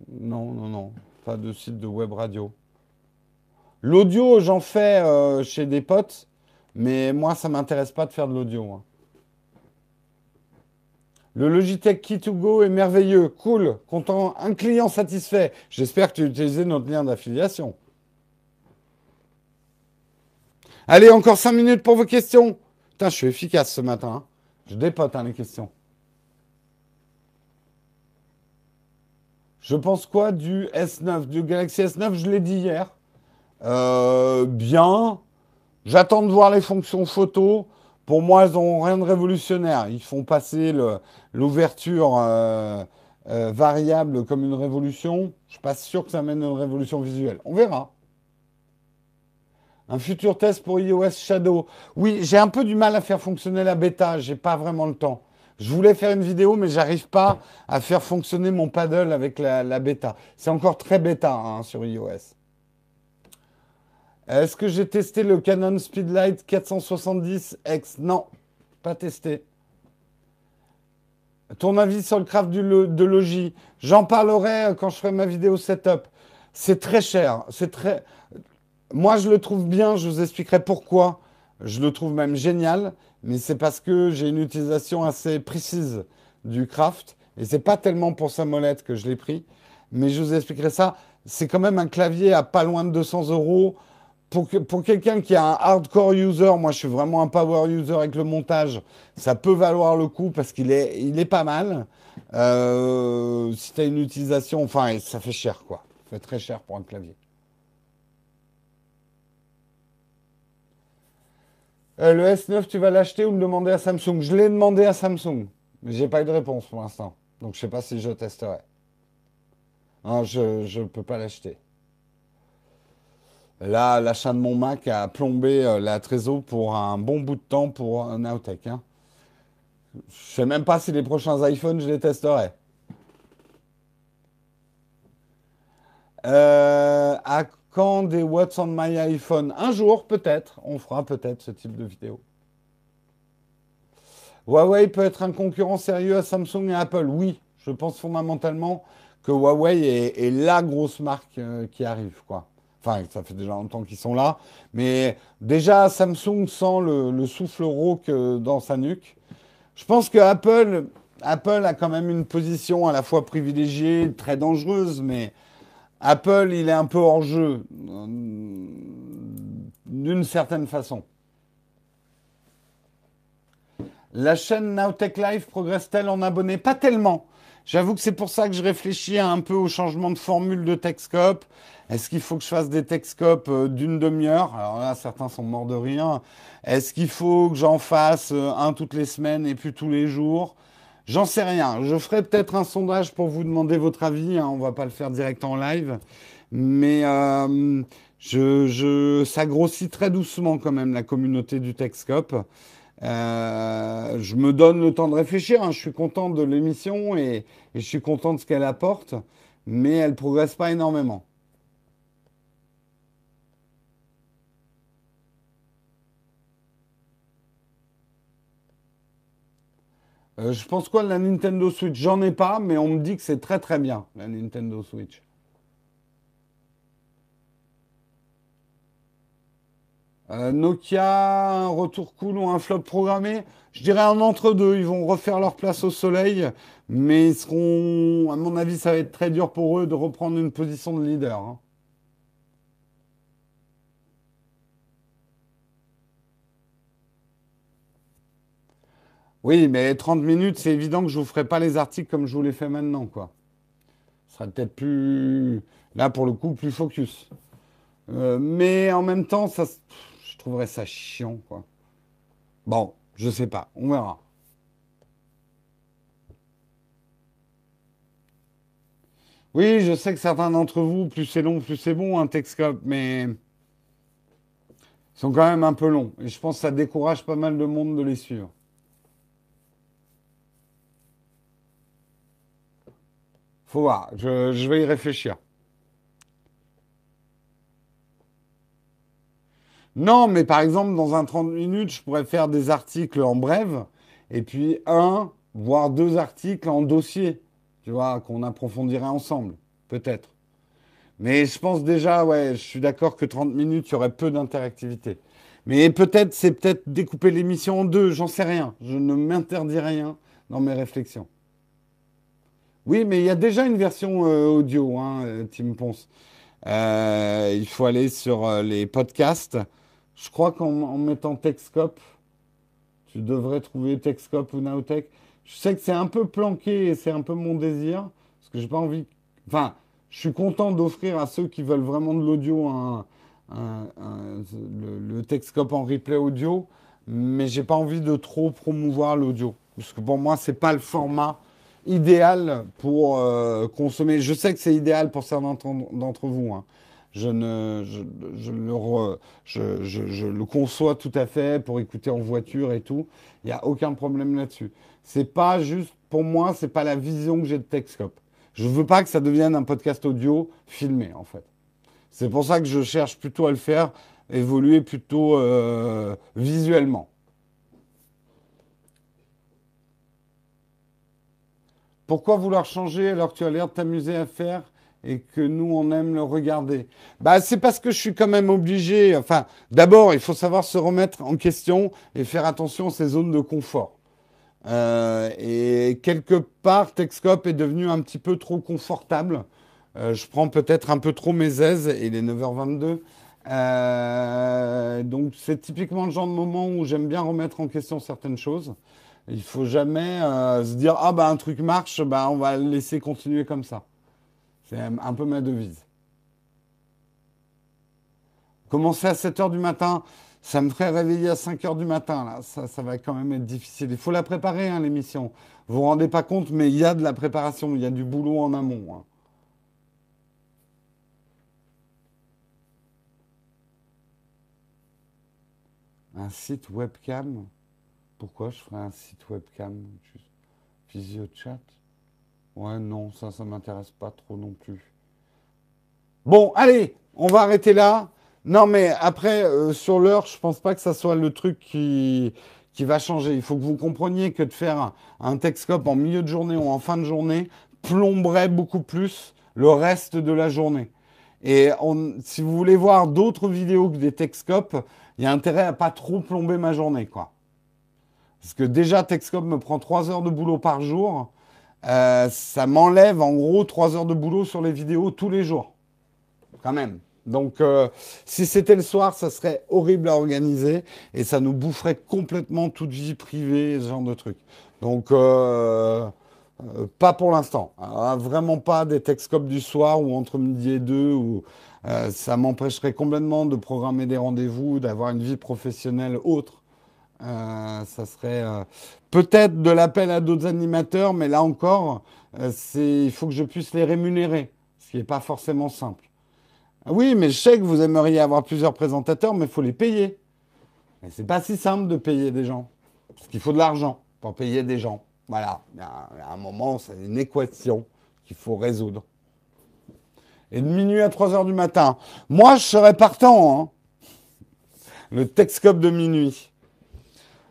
Non, non, non, pas de site de web radio. L'audio, j'en fais euh, chez des potes, mais moi, ça m'intéresse pas de faire de l'audio. Le Logitech Key2Go est merveilleux, cool, content, un client satisfait. J'espère que tu as utilisé notre lien d'affiliation. Allez, encore 5 minutes pour vos questions. Putain, je suis efficace ce matin. Hein. Je dépote hein, les questions. Je pense quoi du S9, du Galaxy S9 Je l'ai dit hier. Euh, bien. J'attends de voir les fonctions photo. Pour moi, elles n'ont rien de révolutionnaire. Ils font passer l'ouverture euh, euh, variable comme une révolution. Je ne suis pas sûr que ça mène à une révolution visuelle. On verra. Un futur test pour iOS Shadow. Oui, j'ai un peu du mal à faire fonctionner la bêta. J'ai pas vraiment le temps. Je voulais faire une vidéo, mais j'arrive pas à faire fonctionner mon paddle avec la, bêta. C'est encore très bêta hein, sur iOS. Est-ce que j'ai testé le Canon Speedlight 470X Non, pas testé. Ton avis sur le craft de Logi? J'en parlerai quand je ferai ma vidéo setup. C'est très cher. C'est très. Moi, je le trouve bien. Je vous expliquerai pourquoi. Je le trouve même génial. Mais c'est parce que j'ai une utilisation assez précise du craft. Et c'est pas tellement pour sa molette que je l'ai pris. Mais je vous expliquerai ça. C'est quand même un clavier à pas loin de 200 euros pour, pour quelqu'un qui est un hardcore user, moi je suis vraiment un power user avec le montage, ça peut valoir le coup parce qu'il est, il est pas mal. Euh, si tu as une utilisation, enfin, ça fait cher quoi. Ça fait très cher pour un clavier. Euh, le S9, tu vas l'acheter ou le demander à Samsung? Je l'ai demandé à Samsung, mais j'ai pas eu de réponse pour l'instant. Donc je sais pas si je testerai. Non, je ne peux pas l'acheter. Là, l'achat de mon Mac a plombé euh, la trésor pour un bon bout de temps pour un Nowtech. Hein. Je ne sais même pas si les prochains iPhones, je les testerai. Euh, quand des What's on my iPhone Un jour, peut-être. On fera peut-être ce type de vidéo. Huawei peut être un concurrent sérieux à Samsung et Apple. Oui, je pense fondamentalement que Huawei est, la grosse marque euh, qui arrive. quoi. Enfin, ça fait déjà longtemps qu'ils sont là. Mais déjà, Samsung sent le, souffle rauque euh, dans sa nuque. Je pense que Apple, Apple a quand même une position à la fois privilégiée, très dangereuse, mais Apple, il est un peu hors jeu, euh, d'une certaine façon. La chaîne Nowtech Live progresse-t-elle en abonnés? Pas tellement. J'avoue que c'est pour ça que je réfléchis un peu au changement de formule de Techscope. Est-ce qu'il faut que je fasse des Techscopes euh, d'une demi-heure? Alors là, certains sont morts de rire. Est-ce qu'il faut que j'en fasse euh, un toutes les semaines et puis tous les jours? J'en sais rien. Je ferai peut-être un sondage pour vous demander votre avis. Hein. On va pas le faire direct en live. Mais euh, je, ça grossit très doucement quand même la communauté du Techscope. Euh, je me donne le temps de réfléchir. Hein. Je suis content de l'émission et, je suis content de ce qu'elle apporte, mais elle ne progresse pas énormément. Euh, je pense quoi de la Nintendo Switch? J'en ai pas, mais on me dit que c'est très très bien, la Nintendo Switch. Euh, Nokia, un retour cool ou un flop programmé? Je dirais un entre-deux. Ils vont refaire leur place au soleil, mais ils seront, à mon avis, ça va être très dur pour eux de reprendre une position de leader. Hein. Oui, mais 30 minutes, c'est évident que je ne vous ferai pas les articles comme je vous les fais maintenant, quoi. Ce sera peut-être plus, là pour le coup, plus focus. Euh, mais en même temps, ça, je trouverais ça chiant. Bon, je sais pas, on verra. Oui, je sais que certains d'entre vous, plus c'est long, plus c'est bon, un Texcope, mais ils sont quand même un peu longs. Et je pense que ça décourage pas mal de monde de les suivre. Faut voir. Je, vais y réfléchir. Non, mais par exemple, dans un 30 minutes, je pourrais faire des articles en brève et puis un, voire deux articles en dossier, tu vois, qu'on approfondirait ensemble, peut-être. Mais je pense déjà, ouais, je suis d'accord que 30 minutes, il y aurait peu d'interactivité. Mais peut-être, c'est peut-être découper l'émission en deux, j'en sais rien. Je ne m'interdis rien dans mes réflexions. Oui, mais il y a déjà une version euh, audio, hein, euh, Tim Ponce. Euh, il faut aller sur les podcasts. Je crois qu'en mettant Techscope, tu devrais trouver Techscope ou Nowtech. Je sais que c'est un peu planqué et c'est un peu mon désir, parce que j'ai pas envie. Enfin, je suis content d'offrir à ceux qui veulent vraiment de l'audio le, Techscope en replay audio, mais j'ai pas envie de trop promouvoir l'audio, parce que pour moi c'est pas le format idéal pour euh, consommer. Je sais que c'est idéal pour certains d'entre vous. Hein. Je, ne, le conçois tout à fait pour écouter en voiture et tout. Il n'y a aucun problème là-dessus. C'est pas juste, pour moi, c'est pas la vision que j'ai de Techscope. Je veux pas que ça devienne un podcast audio filmé, en fait. C'est pour ça que je cherche plutôt à le faire évoluer plutôt euh, visuellement. Pourquoi vouloir changer alors que tu as l'air de t'amuser à faire et que nous, on aime le regarder? Bah, C'est parce que je suis quand même obligé. Enfin, d'abord, il faut savoir se remettre en question et faire attention à ces zones de confort. Euh, et quelque part, Techscope est devenu un petit peu trop confortable. Euh, je prends peut-être un peu trop mes aises et il est 9h22. Euh, donc, c'est typiquement le genre de moment où j'aime bien remettre en question certaines choses. Il faut jamais euh, se dire ah bah un truc marche, bah on va le laisser continuer comme ça. C'est un peu ma devise. Commencer à 7 h du matin, ça me ferait réveiller à 5 h du matin. Là. Ça, ça va quand même être difficile. Il faut la préparer, hein, l'émission. Vous vous rendez pas compte, mais il y a de la préparation, il y a du boulot en amont. Hein. Un site webcam? Pourquoi je ferais un site webcam Visio chat? Ouais, non, ça, ça m'intéresse pas trop non plus. Bon, allez, on va arrêter là. Non, mais après, euh, sur l'heure, je pense pas que ça soit le truc qui, va changer. Il faut que vous compreniez que de faire un, Techscope en milieu de journée ou en fin de journée plomberait beaucoup plus le reste de la journée. Et si vous voulez voir d'autres vidéos que des Techscopes, il y a intérêt à pas trop plomber ma journée, quoi. Parce que déjà, Texcom me prend 3 heures de boulot par jour. Euh, ça m'enlève en gros 3 heures de boulot sur les vidéos tous les jours. Quand même. Donc, euh, si c'était le soir, ça serait horrible à organiser et ça nous boufferait complètement toute vie privée, ce genre de trucs. Donc, euh, pas pour l'instant. Vraiment pas des Texcopes du soir ou entre midi et deux. Ça m'empêcherait complètement de programmer des rendez-vous, d'avoir une vie professionnelle autre. Euh, ça serait euh, peut-être de l'appel à d'autres animateurs, mais là encore, euh, il faut que je puisse les rémunérer, ce qui n'est pas forcément simple. Ah oui, mais je sais que vous aimeriez avoir plusieurs présentateurs, mais il faut les payer. Mais c'est pas si simple de payer des gens, parce qu'il faut de l'argent pour payer des gens. Voilà, a un moment, c'est une équation qu'il faut résoudre. Et de minuit à 3 heures du matin. Moi, je serais partant. Hein. Le Texcope de minuit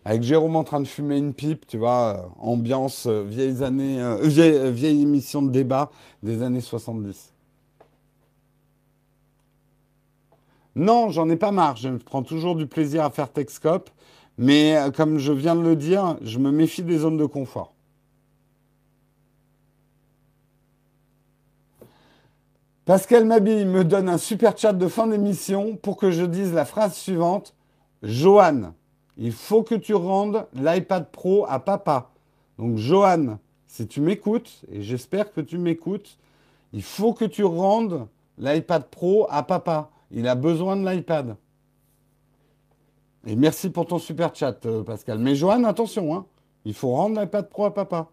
avec Jérôme en train de fumer une pipe, tu vois, euh, ambiance euh, vieilles années, euh, vieille, émission de débat des années 70. Non, j'en ai pas marre. Je prends toujours du plaisir à faire Texcope, mais comme je viens de le dire, je me méfie des zones de confort. Pascal Mabille me donne un super chat de fin d'émission pour que je dise la phrase suivante. Joanne, il faut que tu rendes l'iPad Pro à papa. Donc, Johan, si tu m'écoutes, et j'espère que tu m'écoutes, il faut que tu rendes l'iPad Pro à papa. Il a besoin de l'iPad. Et merci pour ton super chat, euh, Pascal. Mais Johan, attention, hein, il faut rendre l'iPad Pro à papa.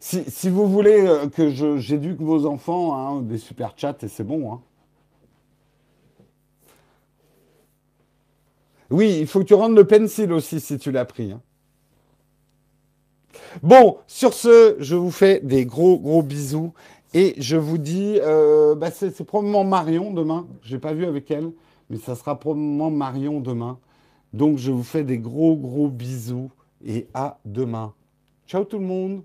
Si, vous voulez euh, que j'éduque vos enfants, hein, des super chats, et c'est bon. Hein. Oui, il faut que tu rendes le pencil aussi si tu l'as pris. Hein. Bon, sur ce, je vous fais des gros, gros bisous. Et je vous dis, euh, bah, c'est probablement Marion demain. Je n'ai pas vu avec elle, mais ça sera probablement Marion demain. Donc je vous fais des gros, gros bisous et à demain. Ciao tout le monde